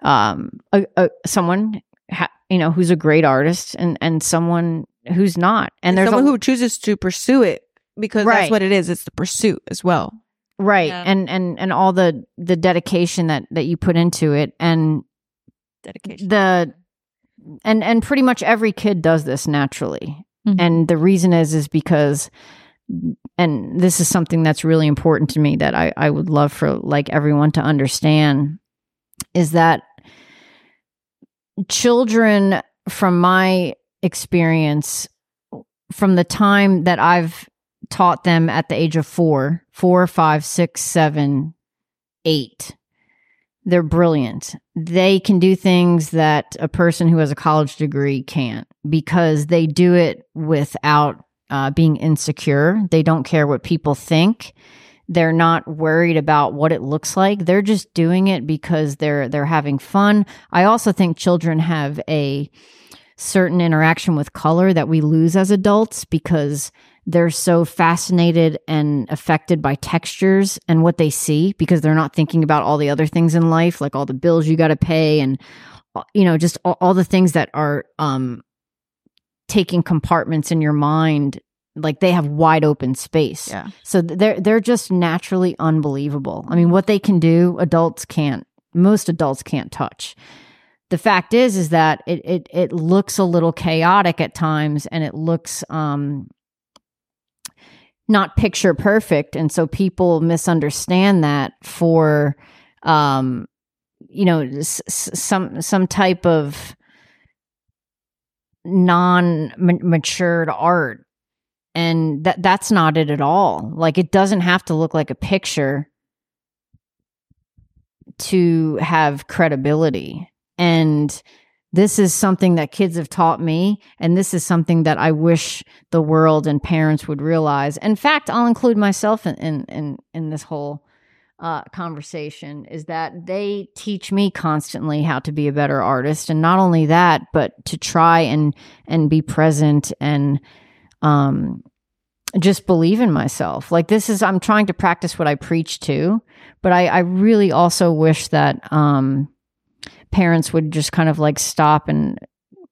um a, a, someone ha, you know who's a great artist and and someone who's not. And there's someone a, who chooses to pursue it because Right. that's what it is. It's the pursuit as well. Right. Yeah. and and and all the the dedication that that you put into it and dedication. the and and pretty much every kid does this naturally Mhm. and the reason is is because and this is something that's really important to me that I, I would love for like everyone to understand is that children from my experience from the time that I've taught them at the age of four, four, five, six, seven, eight, they're brilliant. They can do things that a person who has a college degree can't because they do it without uh, being insecure. They don't care what people think. They're not worried about what it looks like. They're just doing it because they're they're having fun. I also think children have a certain interaction with color that we lose as adults because they're so fascinated and affected by textures and what they see because they're not thinking about all the other things in life like all the bills you got to pay and you know just all, all the things that are um taking compartments in your mind like they have wide open space yeah so they're they're just naturally unbelievable. I mean, what they can do, adults can't. Most adults can't touch. The fact is, is that it it it looks a little chaotic at times, and it looks um not picture perfect, and so people misunderstand that for um you know s- some some type of non matured art. And that that's not it at all. Like it doesn't have to look like a picture to have credibility. And this is something that kids have taught me and this is something that i wish the world and parents would realize. In fact i'll include myself in in in, in this whole uh, conversation is that they teach me constantly how to be a better artist. And not only that but to try and and be present and um just believe in myself. Like this is i'm trying to practice what i preach to but i i really also wish that um parents would just kind of like stop and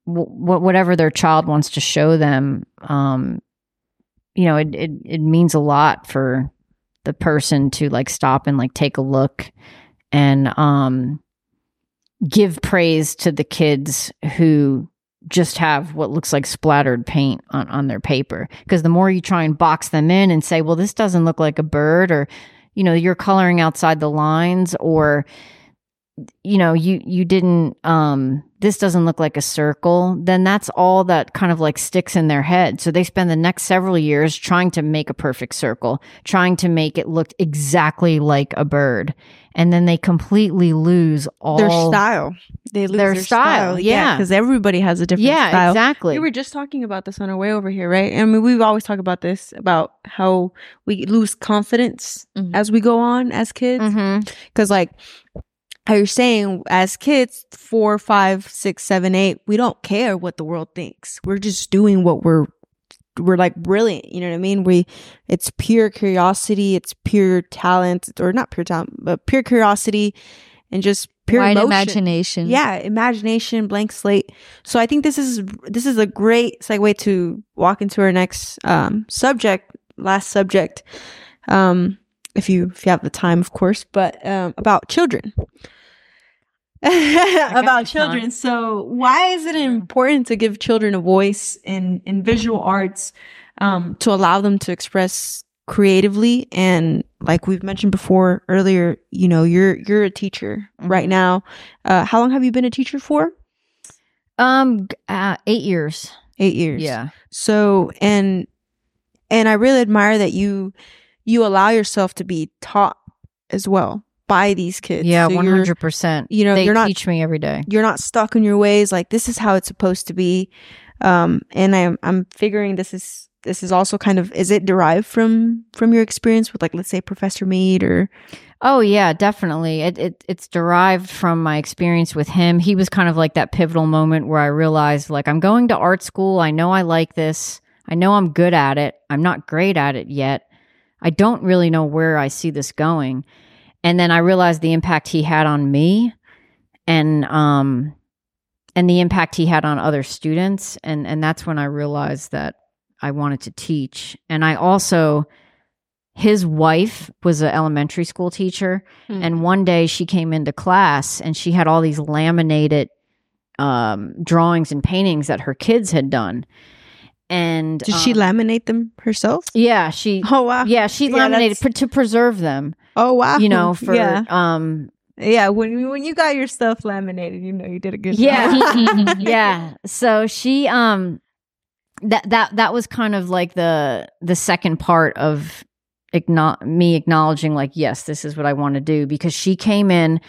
w- whatever their child wants to show them um you know it, it it means a lot for the person to like stop and like take a look and um give praise to the kids who just have what looks like splattered paint on, on their paper. Because the more you try and box them in and say, well, this doesn't look like a bird, or, you know, you're coloring outside the lines, or you know you you didn't um this doesn't look like a circle then that's all that kind of like sticks in their head so they spend the next several years trying to make a perfect circle trying to make it look exactly like a bird and then they completely lose all their style they lose their, their style. style. yeah because everybody has a different yeah style. exactly we were just talking about this on our way over here right i mean we've always talk about this about how we lose confidence mm-hmm. as we go on as kids because mm-hmm. like how you're saying as kids, four, five, six, seven, eight, we don't care what the world thinks. We're just doing what we're we're like brilliant. You know what I mean? We it's pure curiosity, it's pure talent, or not pure talent, but pure curiosity and just pure imagination. Yeah, imagination, blank slate. So I think this is this is a great segue to walk into our next um, subject, last subject. Um, if you if you have the time, of course, but um, about children. about children. Time. So why is it important to give children a voice in, in visual arts, um, to allow them to express creatively? And like we've mentioned before earlier, you know, you're, you're a teacher mm-hmm. right now. Uh, how long have you been a teacher for? Um, uh, eight years. Eight years. Yeah. So, and, and I really admire that you, you allow yourself to be taught as well by these kids. Yeah, one hundred percent. You know, they you're not teach me every day. You're not stuck in your ways. Like this is how it's supposed to be. Um, and I'm I'm figuring this is this is also kind of is it derived from from your experience with like let's say Professor Mead or. Oh yeah, definitely. It, it it's derived from my experience with him. He was kind of like that pivotal moment where I realized like I'm going to art school. I know I like this. I know I'm good at it. I'm not great at it yet. I don't really know where I see this going. And then I realized the impact he had on me and um and the impact he had on other students. And and that's when I realized that I wanted to teach. And I also his wife was an elementary school teacher. Mm-hmm. and one day she came into class and she had all these laminated um, drawings and paintings that her kids had done and did um, she laminate them herself yeah she oh wow yeah she laminated yeah, to preserve them Oh wow! You know, for yeah. um, yeah. When when you got your stuff laminated, you know you did a good yeah. job. yeah. So she um, that that that was kind of like the the second part of acknow- me acknowledging like yes, this is what I want to do because she came in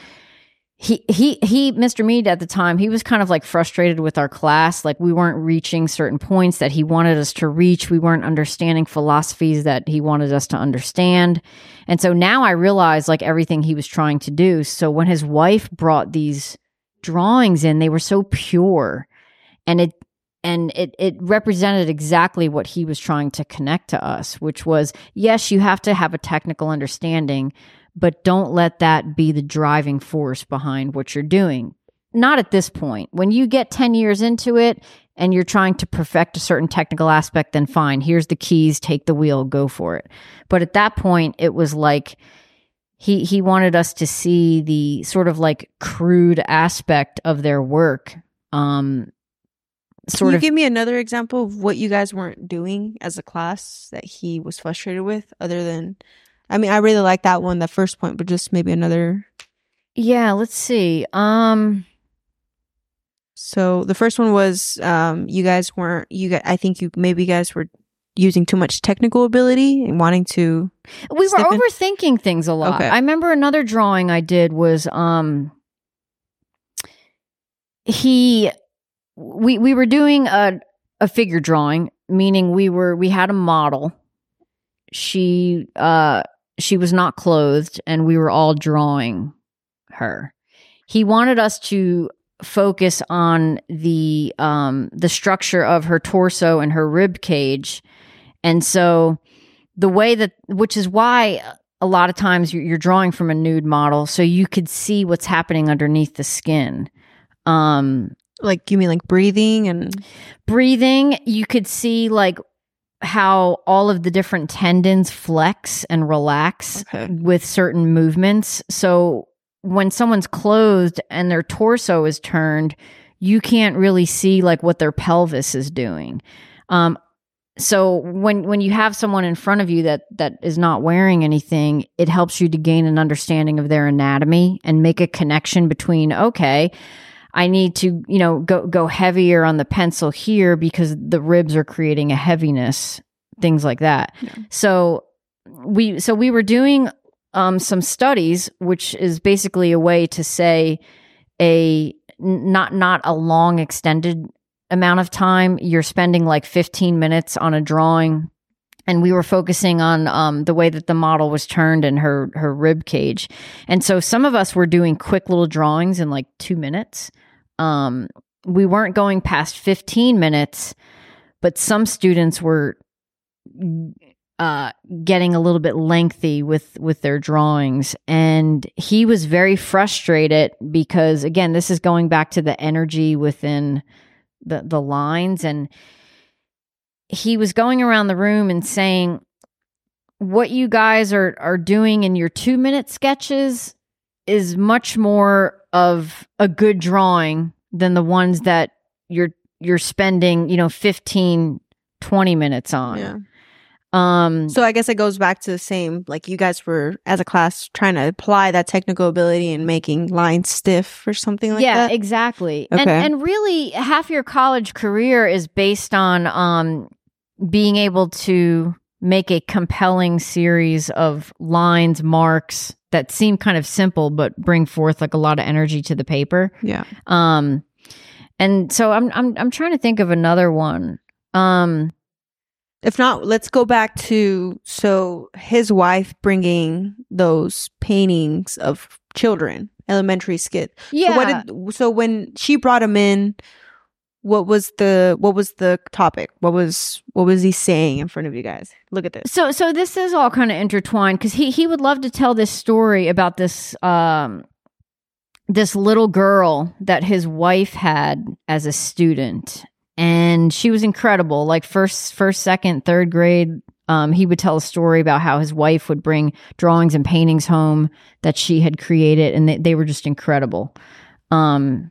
he he he Mr. Mead at the time he was kind of like frustrated with our class. Like we weren't reaching certain points that he wanted us to reach. We weren't understanding philosophies that he wanted us to understand. And so now I realize like everything he was trying to do. So when his wife brought these drawings in they were so pure. And it and it it represented exactly what he was trying to connect to us which was yes you have to have a technical understanding but don't let that be the driving force behind what you're doing. Not at this point. When you get 10 years into it and you're trying to perfect a certain technical aspect, then fine, here's the keys, take the wheel, go for it. But at that point, it was like, he he wanted us to see the sort of like crude aspect of their work um sort Can you of give me another example of what you guys weren't doing as a class that he was frustrated with other than I mean, I really like that one, the first point, but just maybe another. Yeah, let's see. Um so the first one was um you guys weren't you guys I think you maybe you guys were using too much technical ability and wanting to We were overthinking in. things a lot. Okay. I remember another drawing I did was um he we we were doing a a figure drawing, meaning we were we had a model. She uh she was not clothed and we were all drawing her. He wanted us to focus on the um the structure of her torso and her rib cage. And so the way that which is why a lot of times you're, drawing from a nude model so you could see what's happening underneath the skin. Um Like you mean like breathing and breathing, you could see like how all of the different tendons flex and relax Okay. with certain movements. So when someone's clothed and their torso is turned, you can't really see like what their pelvis is doing. Um, so when when you have someone in front of you that that is not wearing anything, it helps you to gain an understanding of their anatomy and make a connection between okay, I need to, you know, go go heavier on the pencil here because the ribs are creating a heaviness, things like that. Yeah. So we so we were doing um some studies which is basically a way to say a not not a long extended amount of time you're spending like 15 minutes on a drawing and we were focusing on um, the way that the model was turned and her her rib cage and so some of us were doing quick little drawings in like two minutes um, we weren't going past 15 minutes but some students were uh, getting a little bit lengthy with with their drawings. And he was very frustrated because again this is going back to the energy within the the lines. And he was going around the room and saying what you guys are are doing in your 2 minute sketches is much more of a good drawing than the ones that you're you're spending, you know, 15 20 minutes on. yeah. Um So I guess it goes back to the same like you guys were as a class trying to apply that technical ability and making lines stiff or something like yeah, that. Yeah, exactly. And Okay. and really half your college career is based on um being able to make a compelling series of lines, marks that seem kind of simple but bring forth like a lot of energy to the paper. yeah. Um and so I'm I'm I'm trying to think of another one. Um If not, let's go back to so his wife bringing those paintings of children, elementary skit. yeah. So what did so when she brought him in, what was the what was the topic? What was what was he saying in front of you guys? Look at this. So so this is all kind of intertwined because he he would love to tell this story about this um this little girl that his wife had as a student and she was incredible like first first second third grade um, he would tell a story about how his wife would bring drawings and paintings home that she had created and they, they were just incredible um,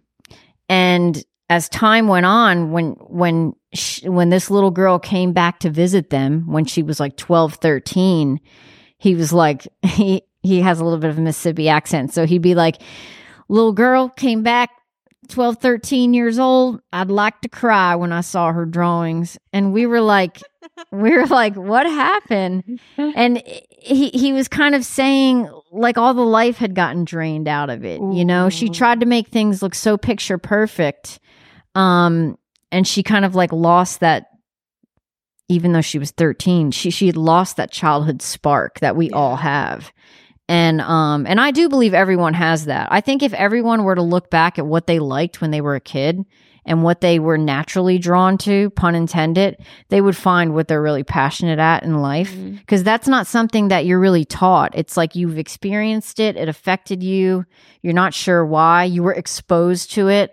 and as time went on when when sh when this little girl came back to visit them when she was like 12 13 he was like he he has a little bit of a mississippi accent. So he'd be like little girl came back 12 13 years old. I'd like to cry when i saw her drawings. And we were like we were like what happened? And he he was kind of saying like all the life had gotten drained out of it you know? She tried to make things look so picture perfect um and she kind of like lost that even though she was 13 she she had lost that childhood spark that we all have. And um and I do believe everyone has that. I think if everyone were to look back at what they liked when they were a kid and what they were naturally drawn to, pun intended, they would find what they're really passionate at in life. Because that's not something that you're really taught. It's like you've experienced it, it affected you, you're not sure why, you were exposed to it.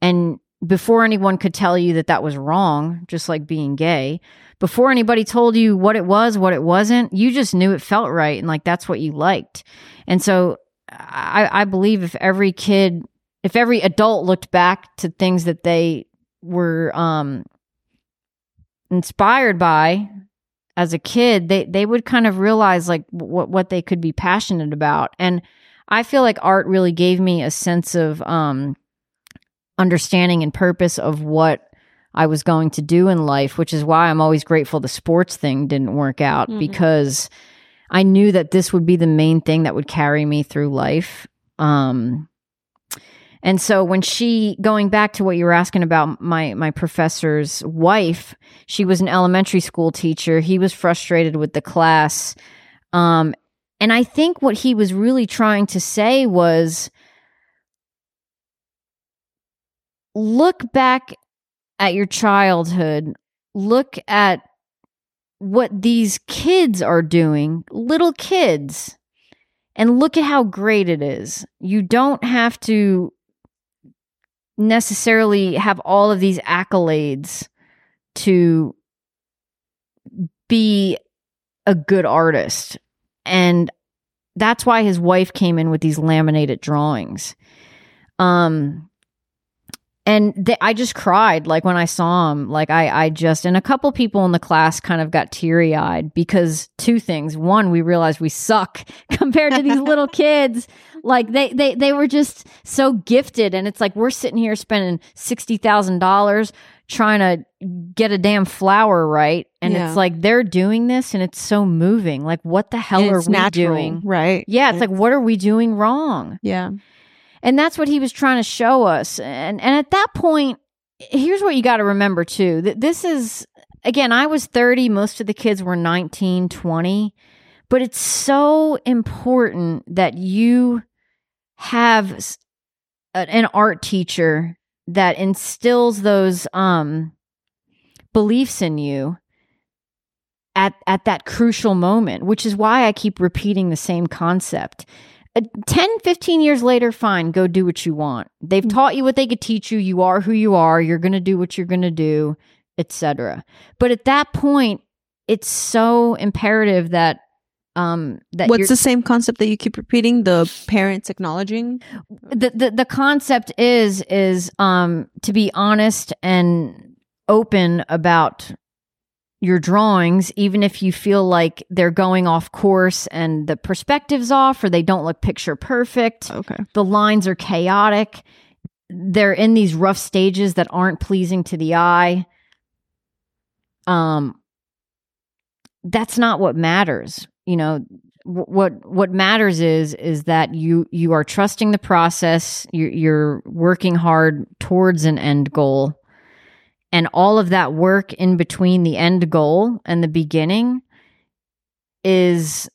And before anyone could tell you that that was wrong, just like being gay, before anybody told you what it was, what it wasn't, you just knew it felt right and like that's what you liked. And so I, I believe if every kid, if every adult looked back to things that they were um, inspired by as a kid, they they would kind of realize like what what they could be passionate about. And I feel like art really gave me a sense of um, understanding and purpose of what I was going to do in life, which is why I'm always grateful the sports thing didn't work out Mhm. because I knew that this would be the main thing that would carry me through life. Um, And so when she going back to what you were asking about my my professor's wife, she was an elementary school teacher. He was frustrated with the class. Um and I think what he was really trying to say was look back at your childhood, look at what these kids are doing, little kids, and look at how great it is. You don't have to necessarily have all of these accolades to be a good artist. And that's why his wife came in with these laminated drawings. Um and I just cried like when I saw him. Like I, I just and a couple people in the class kind of got teary eyed because two things. One, we realized we suck compared to these little kids. Like they, they, they were just so gifted, and it's like we're sitting here spending sixty thousand dollars trying to get a damn flower right, and Yeah. it's like they're doing this, and it's so moving. Like what the hell And are it's we natural, doing? right? Yeah, it's like what are we doing wrong? yeah, And that's what he was trying to show us. And and at that point, here's what you got to remember too. That this is again, I was 30, most of the kids were 19, 20, but it's so important that you have an art teacher that instills those um beliefs in you at at that crucial moment, which is why I keep repeating the same concept. Uh, 10 15 years later fine go do what you want they've Mm. taught you what they could teach you you are who you are you're going to do what you're going to do etc but at that point it's so imperative that um that What's the same concept that you keep repeating? The parents acknowledging. the, the the concept is is um to be honest and open about your drawings even if you feel like they're going off course and the perspective's off or they don't look picture perfect Okay. the lines are chaotic they're in these rough stages that aren't pleasing to the eye. Um that's not what matters you know. What what matters is is that you you are trusting the process you you're working hard towards an end goal and all of that work in between the end goal and the beginning is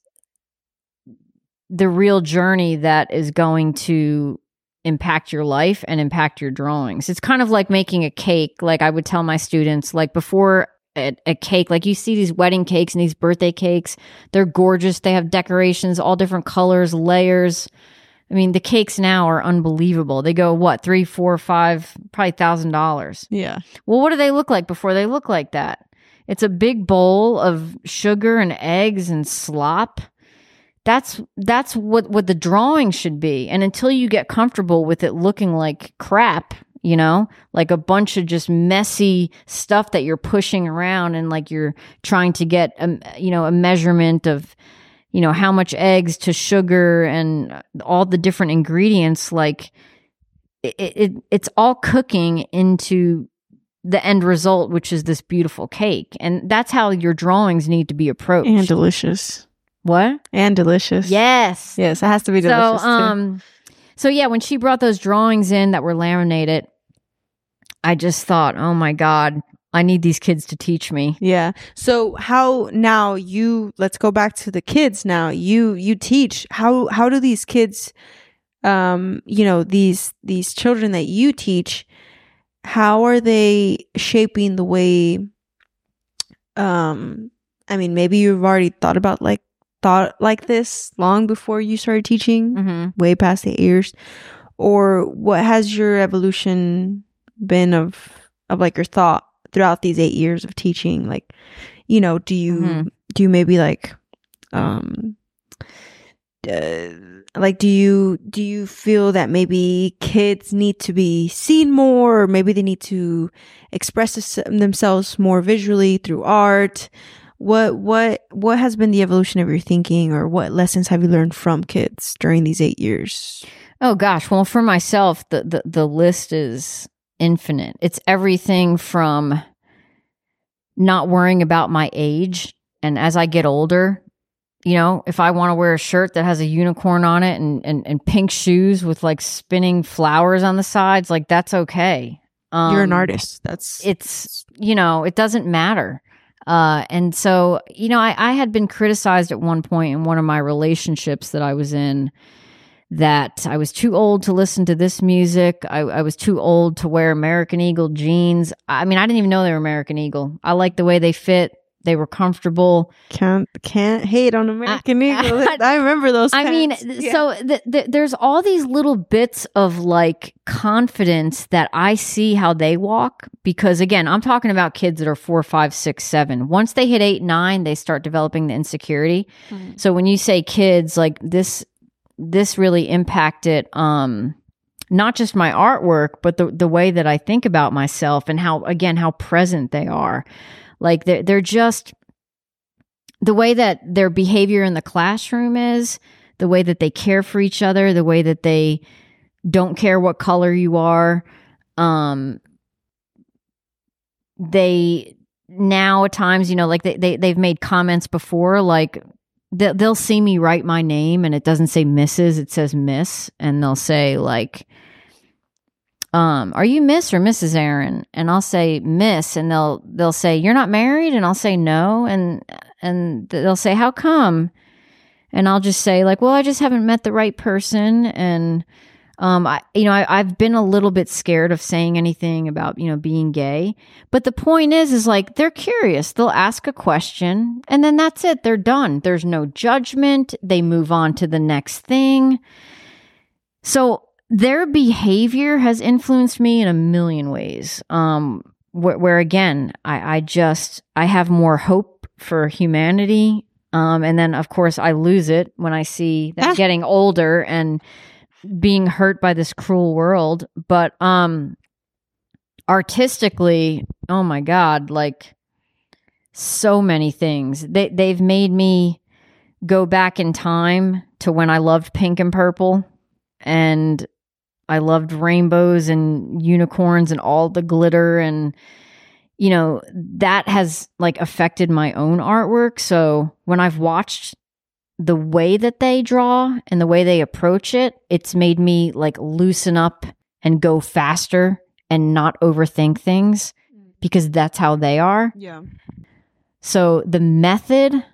the real journey that is going to impact your life and impact your drawings. It's kind of like making a cake. Like I would tell my students, like before a, a cake, like you see these wedding cakes and these birthday cakes, they're gorgeous. They have decorations, all different colors, layers. I mean, the cakes now are unbelievable. They go what three, four, five, probably thousand dollars. Yeah. Well, what do they look like before they look like that? It's a big bowl of sugar and eggs and slop. That's that's what what the drawing should be. And until you get comfortable with it looking like crap, you know, like a bunch of just messy stuff that you're pushing around and like you're trying to get a you know a measurement of you know how much eggs to sugar and all the different ingredients like it, it it's all cooking into the end result which is this beautiful cake and that's how your drawings need to be approached And delicious. what And delicious. yes Yes, it has to be so delicious. too. um so yeah when she brought those drawings in that were laminated i just thought oh my god i need these kids to teach me Yeah. So how now you let's go back to the kids now. You you teach. How how do these kids um you know these these children that you teach how are they shaping the way um I mean maybe you've already thought about like thought like this long before you started teaching mm-hmm. way past the years or what has your evolution been of of like your thought throughout these eight years of teaching like you know do you Mhm. do you maybe like um uh, like do you do you feel that maybe kids need to be seen more or maybe they need to express themselves more visually through art? What what what has been the evolution of your thinking or what lessons have you learned from kids during these eight years? Oh gosh, well for myself the, the the list is infinite. It's everything from not worrying about my age and as I get older, you know, if I want to wear a shirt that has a unicorn on it and, and, and pink shoes with like spinning flowers on the sides, like that's okay. Um, You're an artist. That's It's, you know, it doesn't matter. Uh, and so, you know, I, I had been criticized at one point in one of my relationships that I was in that I was too old to listen to this music. I, I was too old to wear American Eagle jeans. I mean, I didn't even know they were American Eagle. I like the way they fit. They were comfortable. can't can't hate on American Eagle. I remember those. I mean. Yeah. so th- th- there's all these little bits of like confidence that I see how they walk because again, I'm talking about kids that are four, five, six, seven. Once they hit eight, nine, they start developing the insecurity. Mhm. So when you say kids, like this, this really impacted um not just my artwork, but the the way that I think about myself and how again how present they are. Like they're they're just the way that their behavior in the classroom is, the way that they care for each other, the way that they don't care what color you are. Um, they now at times, you know, like they, they they've made comments before, like they, they'll see me write my name and it doesn't say Mrs. It says Miss, and they'll say like, um, "Are you Miss or Mrs. Erin?" And I'll say Miss, and they'll they'll say, "You're not married," and I'll say no, and and they'll say, "How come?" And I'll just say like, "Well, I just haven't met the right person," and um, I, you know, I, I've been a little bit scared of saying anything about, you know, being gay. But the point is, is like they're curious. They'll ask a question and then that's it. They're done. There's no judgment. They move on to the next thing. So their behavior has influenced me in a million ways. Um, where, where again, I, I just, I have more hope for humanity. Um, and then of course I lose it when I see them Ah. getting older and being hurt by this cruel world but um artistically oh my god like so many things. They they've made me go back in time to when I loved pink and purple and I loved rainbows and unicorns and all the glitter and you know that has like affected my own artwork. So when I've watched the way that they draw and the way they approach it, it's made me like loosen up and go faster and not overthink things because that's how they are. yeah. So the method,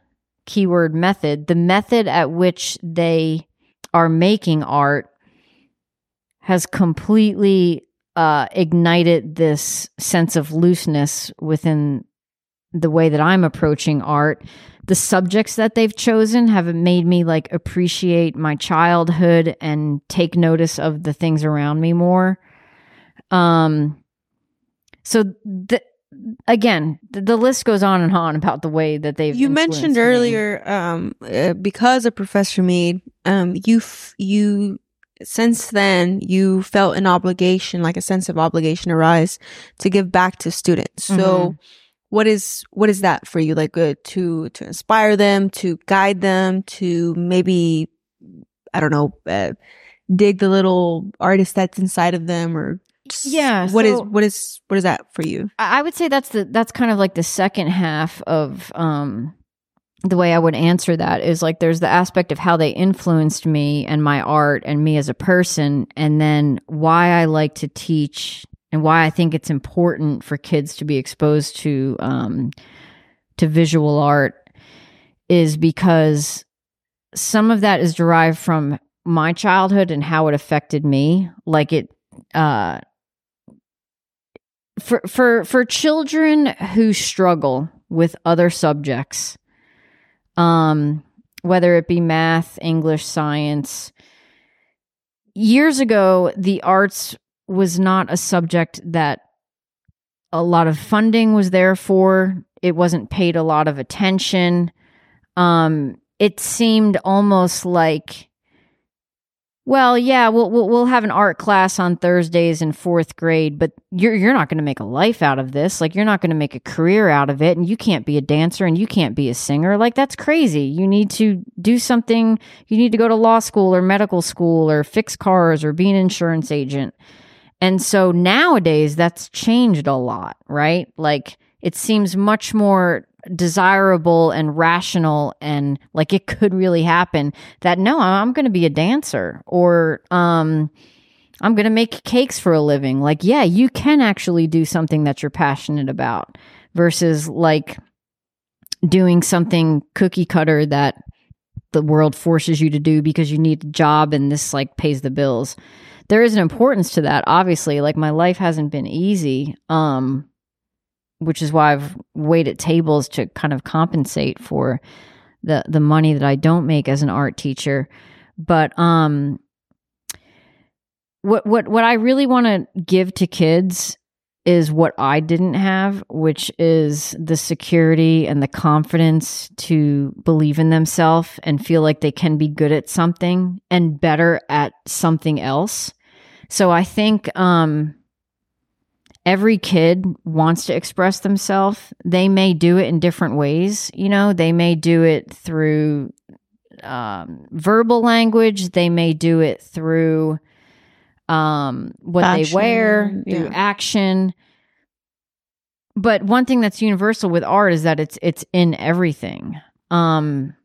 keyword method, the method at which they are making art has completely uh, ignited this sense of looseness within the way that I'm approaching art. The subjects that they've chosen have made me like appreciate my childhood and take notice of the things around me more. Um, so the, again, the, the list goes on and on about the way that they've. You mentioned me. earlier, um, uh, because of Professor Mead, um, you f- you since then you felt an obligation, like a sense of obligation, arise to give back to students. So, Mhm. What is what is that for you? Like uh, to to inspire them, to guide them, to maybe I don't know, uh, dig the little artist that's inside of them, or Yeah, what is so- what is what is that for you? I I would say that's the that's kind of like the second half of um the way I would answer that is like there's the aspect of how they influenced me and my art and me as a person and then why I like to teach and why I think it's important for kids to be exposed to um to visual art is because some of that is derived from my childhood and how it affected me. Like it uh for for for children who struggle with other subjects um whether it be math english science years ago the arts was not a subject that a lot of funding was there for it wasn't paid a lot of attention um it seemed almost like well, yeah, we'll, we'll we'll have an art class on Thursdays in fourth grade, but you're you're not going to make a life out of this. Like you're not going to make a career out of it, and you can't be a dancer and you can't be a singer. Like that's crazy. You need to do something. You need to go to law school or medical school or fix cars or be an insurance agent. And so nowadays that's changed a lot, right? Like it seems much more desirable and rational and like it could really happen that no i'm going to be a dancer or um i'm going to make cakes for a living like yeah you can actually do something that you're passionate about versus like doing something cookie cutter that the world forces you to do because you need a job and this like pays the bills there is an importance to that obviously like my life hasn't been easy um which is why I've waited at tables to kind of compensate for the the money that I don't make as an art teacher. But um what what what I really want to give to kids is what I didn't have, which is the security and the confidence to believe in themselves and feel like they can be good at something and better at something else. So I think um every kid wants to express themselves. They may do it in different ways. You know, they may do it through um, verbal language. They may do it through um, what Action, they wear, yeah. action. But one thing that's universal with art is that it's it's in everything. Um,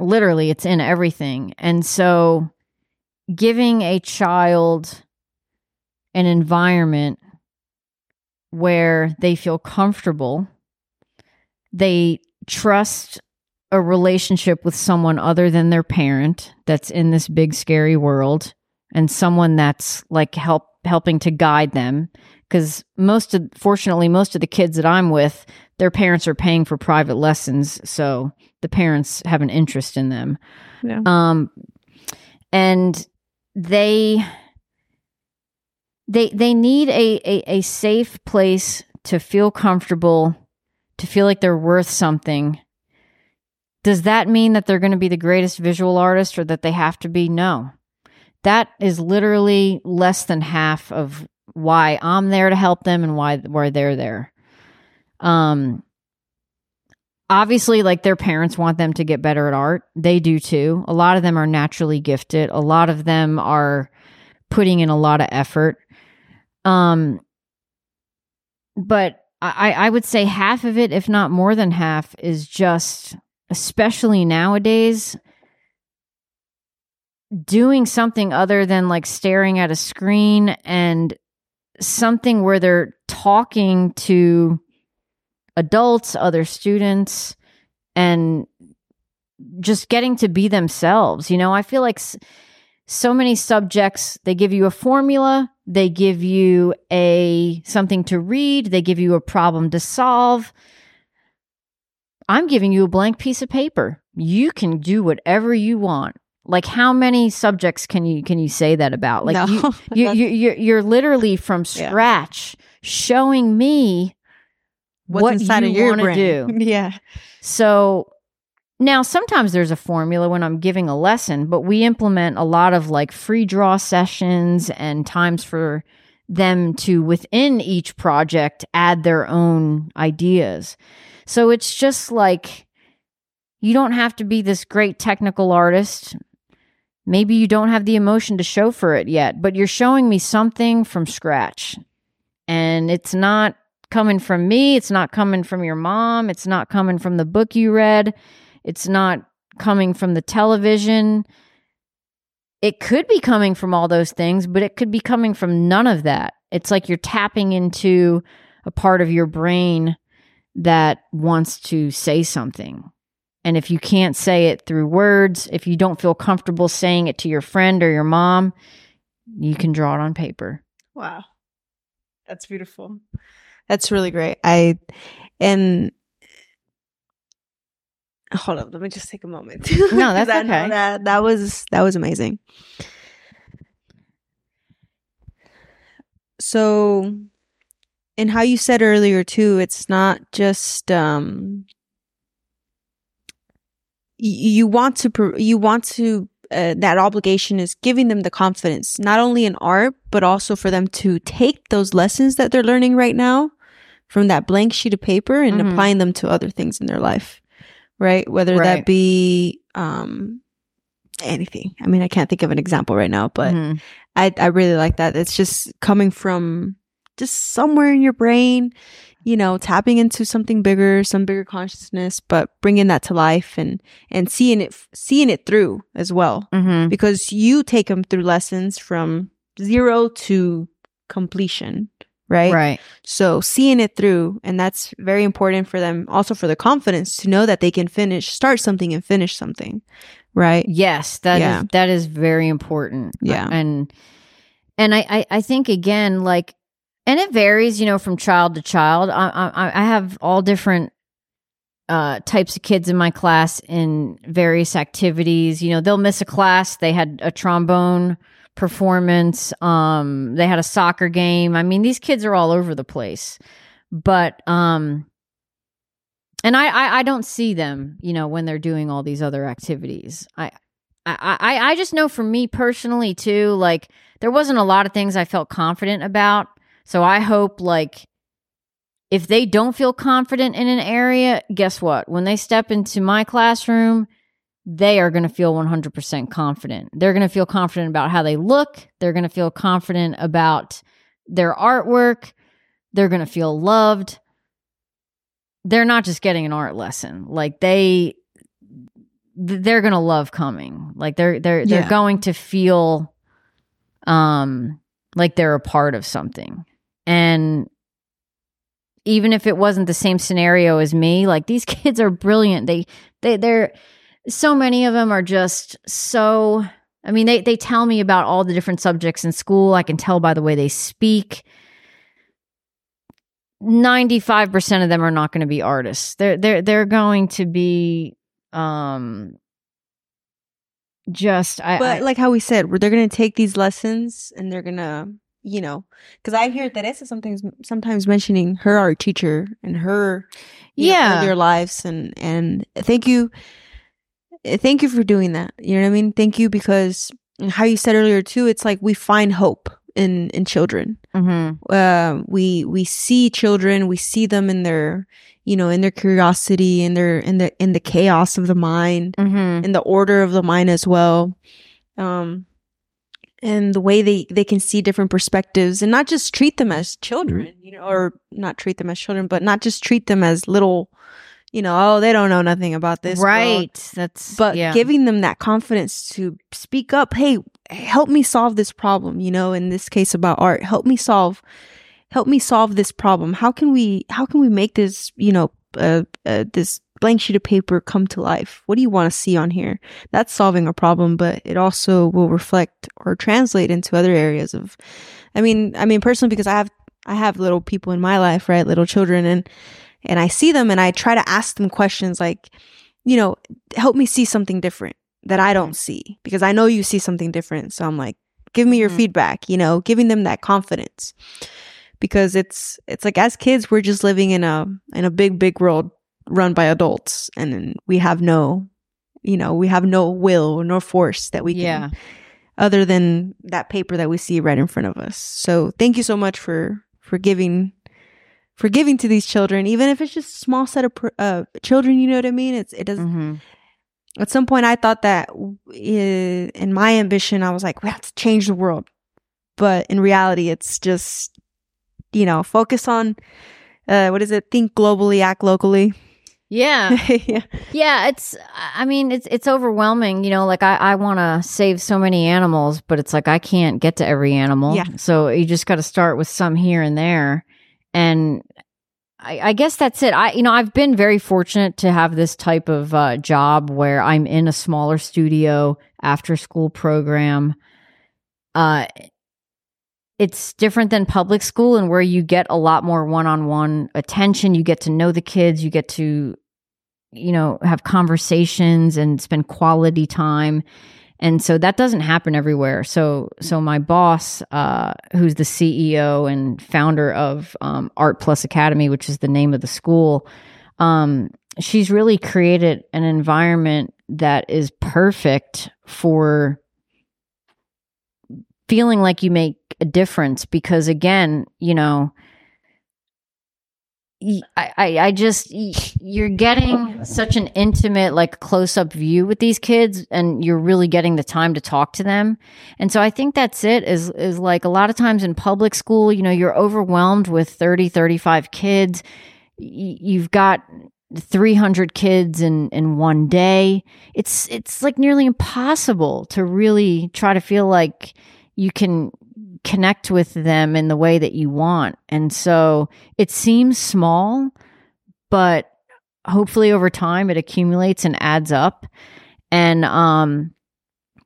literally, it's in everything, and so giving a child an environment where they feel comfortable, they trust a relationship with someone other than their parent that's in this big scary world and someone that's like help helping to guide them because most of fortunately most of the kids that I'm with their parents are paying for private lessons so the parents have an interest in them Yeah. um and they they they need a, a a safe place to feel comfortable to feel like they're worth something. Does that mean that they're going to be the greatest visual artist or that they have to be? No. That is literally less than half of why i'm there to help them and why why they're there. Um obviously like their parents want them to get better at art. They do too. A lot of them are naturally gifted. A lot of them are putting in a lot of effort. Um but i i would say half of it if not more than half is just especially nowadays doing something other than like staring at a screen and something where they're talking to adults, other students, and just getting to be themselves. You know, I feel like so many subjects they give you a formula, they give you a something to read, they give you a problem to solve. I'm giving you a blank piece of paper. You can do whatever you want. Like how many subjects can you can you say that about? Like No. you, you, you you're you're literally from Yeah. scratch showing me What's what inside you of your brain? do. Yeah. So now sometimes there's a formula when I'm giving a lesson, but we implement a lot of like free draw sessions and times for them to within each project add their own ideas. So it's just like you don't have to be this great technical artist. Maybe you don't have the emotion to show for it yet, but you're showing me something from scratch. And it's not coming from me. It's not coming from your mom. It's not coming from the book you read. It's not coming from the television. It could be coming from all those things, but it could be coming from none of that. It's like you're tapping into a part of your brain that wants to say something. And if you can't say it through words, if you don't feel comfortable saying it to your friend or your mom, you can draw it on paper. Wow. That's beautiful. That's really great. I and hold up, let me just take a moment. No, that's 'Cause I know okay. That that was that was amazing. So and how you said earlier too, it's not just um you want to you want to uh, that obligation is giving them the confidence not only in art but also for them to take those lessons that they're learning right now from that blank sheet of paper and Mhm. applying them to other things in their life right whether Right. that be um anything i mean i can't think of an example right now but Mhm. I I really like that. It's just coming from just somewhere in your brain, you know, tapping into something bigger, some bigger consciousness, but bringing that to life and and seeing it seeing it through as well. Mm-hmm. Because you take them through lessons from zero to completion, right? Right. So seeing it through, and that's very important for them, also for the confidence to know that they can finish, start something and finish something, right? Yes, that is Yeah. that is very important. Yeah. and and I, I I think again like, and it varies, you know, from child to child. I I, I have all different uh types of kids in my class in various activities. You know, they'll miss a class. They had a trombone performance. Um, they had a soccer game. I mean, these kids are all over the place, but um. And I, I, I don't see them, you know, when they're doing all these other activities. I, I, I, I just know for me personally too, like there wasn't a lot of things I felt confident about. So I hope like if they don't feel confident in an area, guess what? When they step into my classroom, they are going to feel 100% confident. They're going to feel confident about how they look. They're going to feel confident about their artwork. They're going to feel loved. They're not just getting an art lesson. Like they they're going to love coming. Like they're they're they're going to feel um like they're a part of something. And even if it wasn't the same scenario as me, like these kids are brilliant. They they they're so many of them are just so I mean they they tell me about all the different subjects in school. I can tell by the way they speak. 95% of them are not going to be artists. They're they're they're going to be um just I, But I like how we said, they're gonna take these lessons and they're gonna, you know, because I hear Teresa sometimes sometimes mentioning her art teacher and her, you know, Yeah. their lives and and thank you, thank you for doing that. You know what I mean? Thank you because how you said earlier too. It's like we find hope in in children. Mhm. uh, we we see children, we see them in their, you know, in their curiosity, in their in the in the chaos of the mind Mhm. in the order of the mind as well um and the way they they can see different perspectives and not just treat them as children you know or not treat them as children but not just treat them as little you know oh they don't know nothing about this world. right. That's but yeah. giving them that confidence to speak up hey help me solve this problem you know in this case about art help me solve help me solve this problem how can we how can we make this you know uh, uh, this blank sheet of paper come to life what do you want to see on here that's solving a problem but it also will reflect or translate into other areas of i mean i mean personally because i have i have little people in my life right little children and and i see them and i try to ask them questions like you know help me see something different that i don't see because i know you see something different so i'm like give me your Mhm. feedback you know giving them that confidence because it's it's like as kids we're just living in a in a big big world run by adults and we have no you know we have no will nor force that we can yeah. other than that paper that we see right in front of us so thank you so much for for giving for giving to these children even if it's just a small set of pr- uh, children you know what i mean it's it doesn't Mhm. at some point i thought that uh, in my ambition i was like we have to change the world but in reality it's just you know focus on uh what is it think globally act locally Yeah. yeah Yeah, it's I mean, it's it's overwhelming, you know, like I I want to save so many animals, but it's like I can't get to every animal. Yeah. So you just got to start with some here and there. And I, I guess that's it. I you know, I've been very fortunate to have this type of uh, job where I'm in a smaller studio after school program. Uh it's different than public school and where you get a lot more one-on-one attention you get to know the kids you get to you know have conversations and spend quality time and so that doesn't happen everywhere. So so my boss uh who's the ceo and founder of um, art plus academy which is the name of the school um she's really created an environment that is perfect for feeling like you make a difference because again you know I, I, just you're getting such an intimate like close up view with these kids and you're really getting the time to talk to them. And so i think that's it is is like a lot of times in public school you know you're overwhelmed with 30 35 kids. You've got 300 kids in in one day. It's it's like nearly impossible to really try to feel like you can connect with them in the way that you want and so it seems small but hopefully over time it accumulates and adds up and um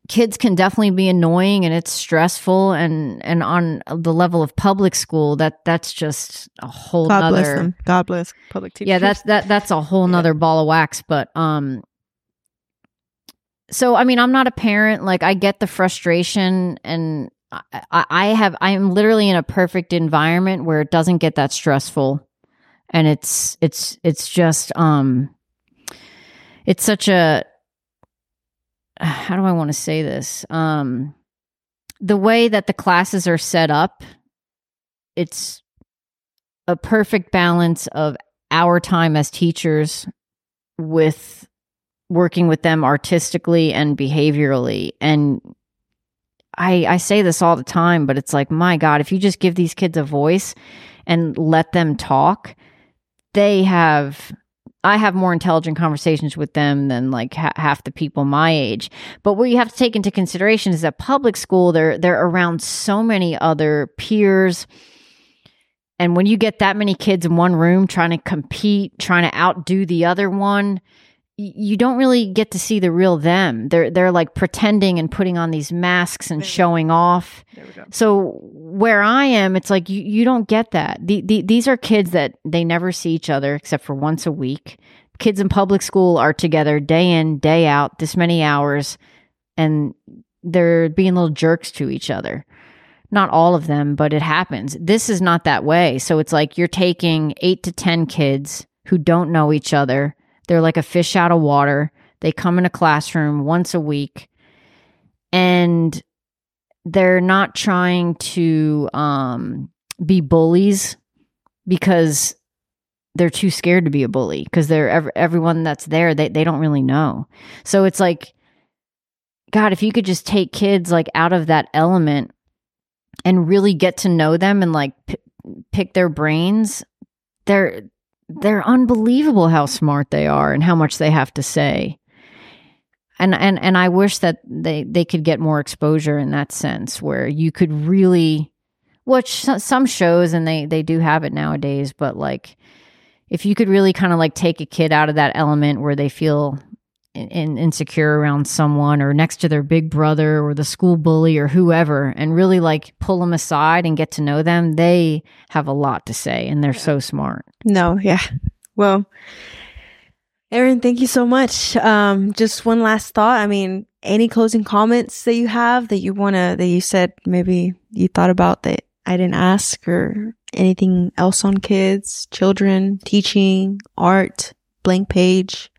kids can definitely be annoying and it's stressful and and on the level of public school that that's just a whole God bless them. God bless public teachers. yeah that's that that's a whole nother ball of wax but um so i mean i'm not a parent like i get the frustration and I, have i am literally in a perfect environment where it doesn't get that stressful. And it's it's it's just um it's such a how do i want to say this? Um the way that the classes are set up it's a perfect balance of our time as teachers with working with them artistically and behaviorally. And I, I say this all the time, but it's like, my God, if you just give these kids a voice and let them talk, they have, I have more intelligent conversations with them than like ha- half the people my age. But what you have to take into consideration is that public school, they're, they're around so many other peers. And when you get that many kids in one room trying to compete, trying to outdo the other one, you don't really get to see the real them. They're they're like pretending and putting on these masks and showing off. There we go. So where I am, it's like you, you don't get that. The, the, these are kids that they never see each other except for once a week. Kids in public school are together day in, day out, this many hours, and they're being little jerks to each other. Not all of them, but it happens. This is not that way. So it's like you're taking eight to 10 kids who don't know each other. They're like a fish out of water. They come in a classroom once a week and they're not trying to um, be bullies because they're too scared to be a bully because they're ev- everyone that's there they, they don't really know so it's like god if you could just take kids like out of that element and really get to know them and like p- pick their brains they're they're unbelievable how smart they are and how much they have to say. And and and I wish that they they could get more exposure in that sense where you could really watch some shows and they they do have it nowadays but like if you could really kind of like take a kid out of that element where they feel in, in, insecure around someone or next to their big brother or the school bully or whoever and really like pull them aside and get to know them they have a lot to say and they're so smart No, yeah. Well, Erin, thank you so much. Um, just one last thought. I mean, any closing comments that you have that you want to, that you said maybe you thought about that I didn't ask or anything else on kids, children, teaching, art, blank page?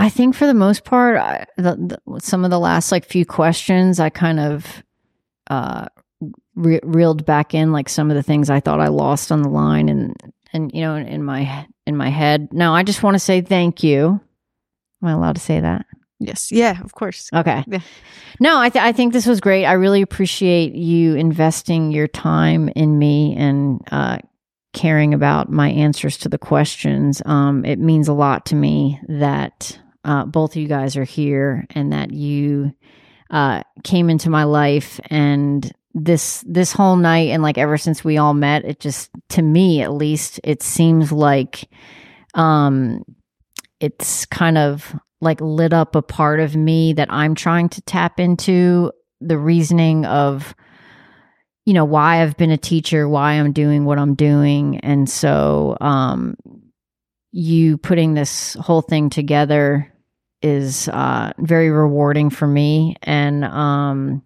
I think for the most part, I, the, the, some of the last like few questions, I kind of uh, re- reeled back in like some of the things I thought I lost on the line, and and you know in, in my in my head. Now I just want to say thank you. Am I allowed to say that? Yes. Yeah, of course. Okay. Yeah. No, I, th- I think this was great. I really appreciate you investing your time in me and uh, caring about my answers to the questions. Um, it means a lot to me that uh, both of you guys are here and that you uh, came into my life and this this whole night and like ever since we all met it just to me at least it seems like um it's kind of like lit up a part of me that I'm trying to tap into the reasoning of you know why I've been a teacher, why I'm doing what I'm doing. And so um you putting this whole thing together is uh very rewarding for me and um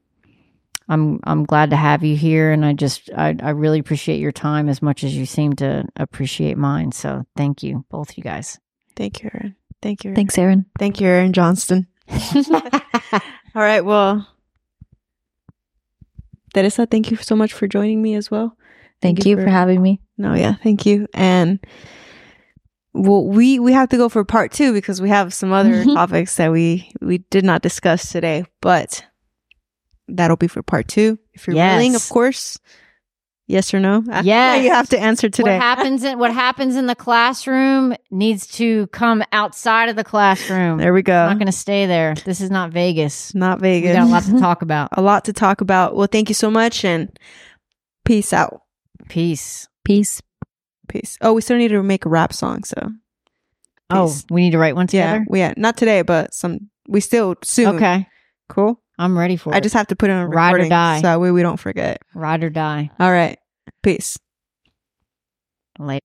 I'm I'm glad to have you here and I just I, I really appreciate your time as much as you seem to appreciate mine. So thank you, both you guys. Thank you, Erin. Thank you. Erin. Thanks, Erin. Thank you, Erin Johnston. All right. Well, Teresa, thank you so much for joining me as well. Thank, you for having me. No, yeah, thank you. And well, we we have to go for part two because we have some other mm-hmm. topics that we we did not discuss today. But that'll be for part two. If you're willing, of course. Yes or no? Yeah, you have to answer today. What happens in what happens in the classroom needs to come outside of the classroom. there we It's go. not going to stay there. This is not Vegas. Not We Vegas. got a lot to talk about. a lot to talk about. Well, thank you so much and peace out. Peace. Peace. Peace. Oh, we still need to make a rap song, so Oh, we need to write one yeah, together. we, yeah, not today, but some we still soon. Okay, cool. I'm ready for I it. I just have to put it on Ride or die. so that way we don't forget. ride or die. All right, peace. Later.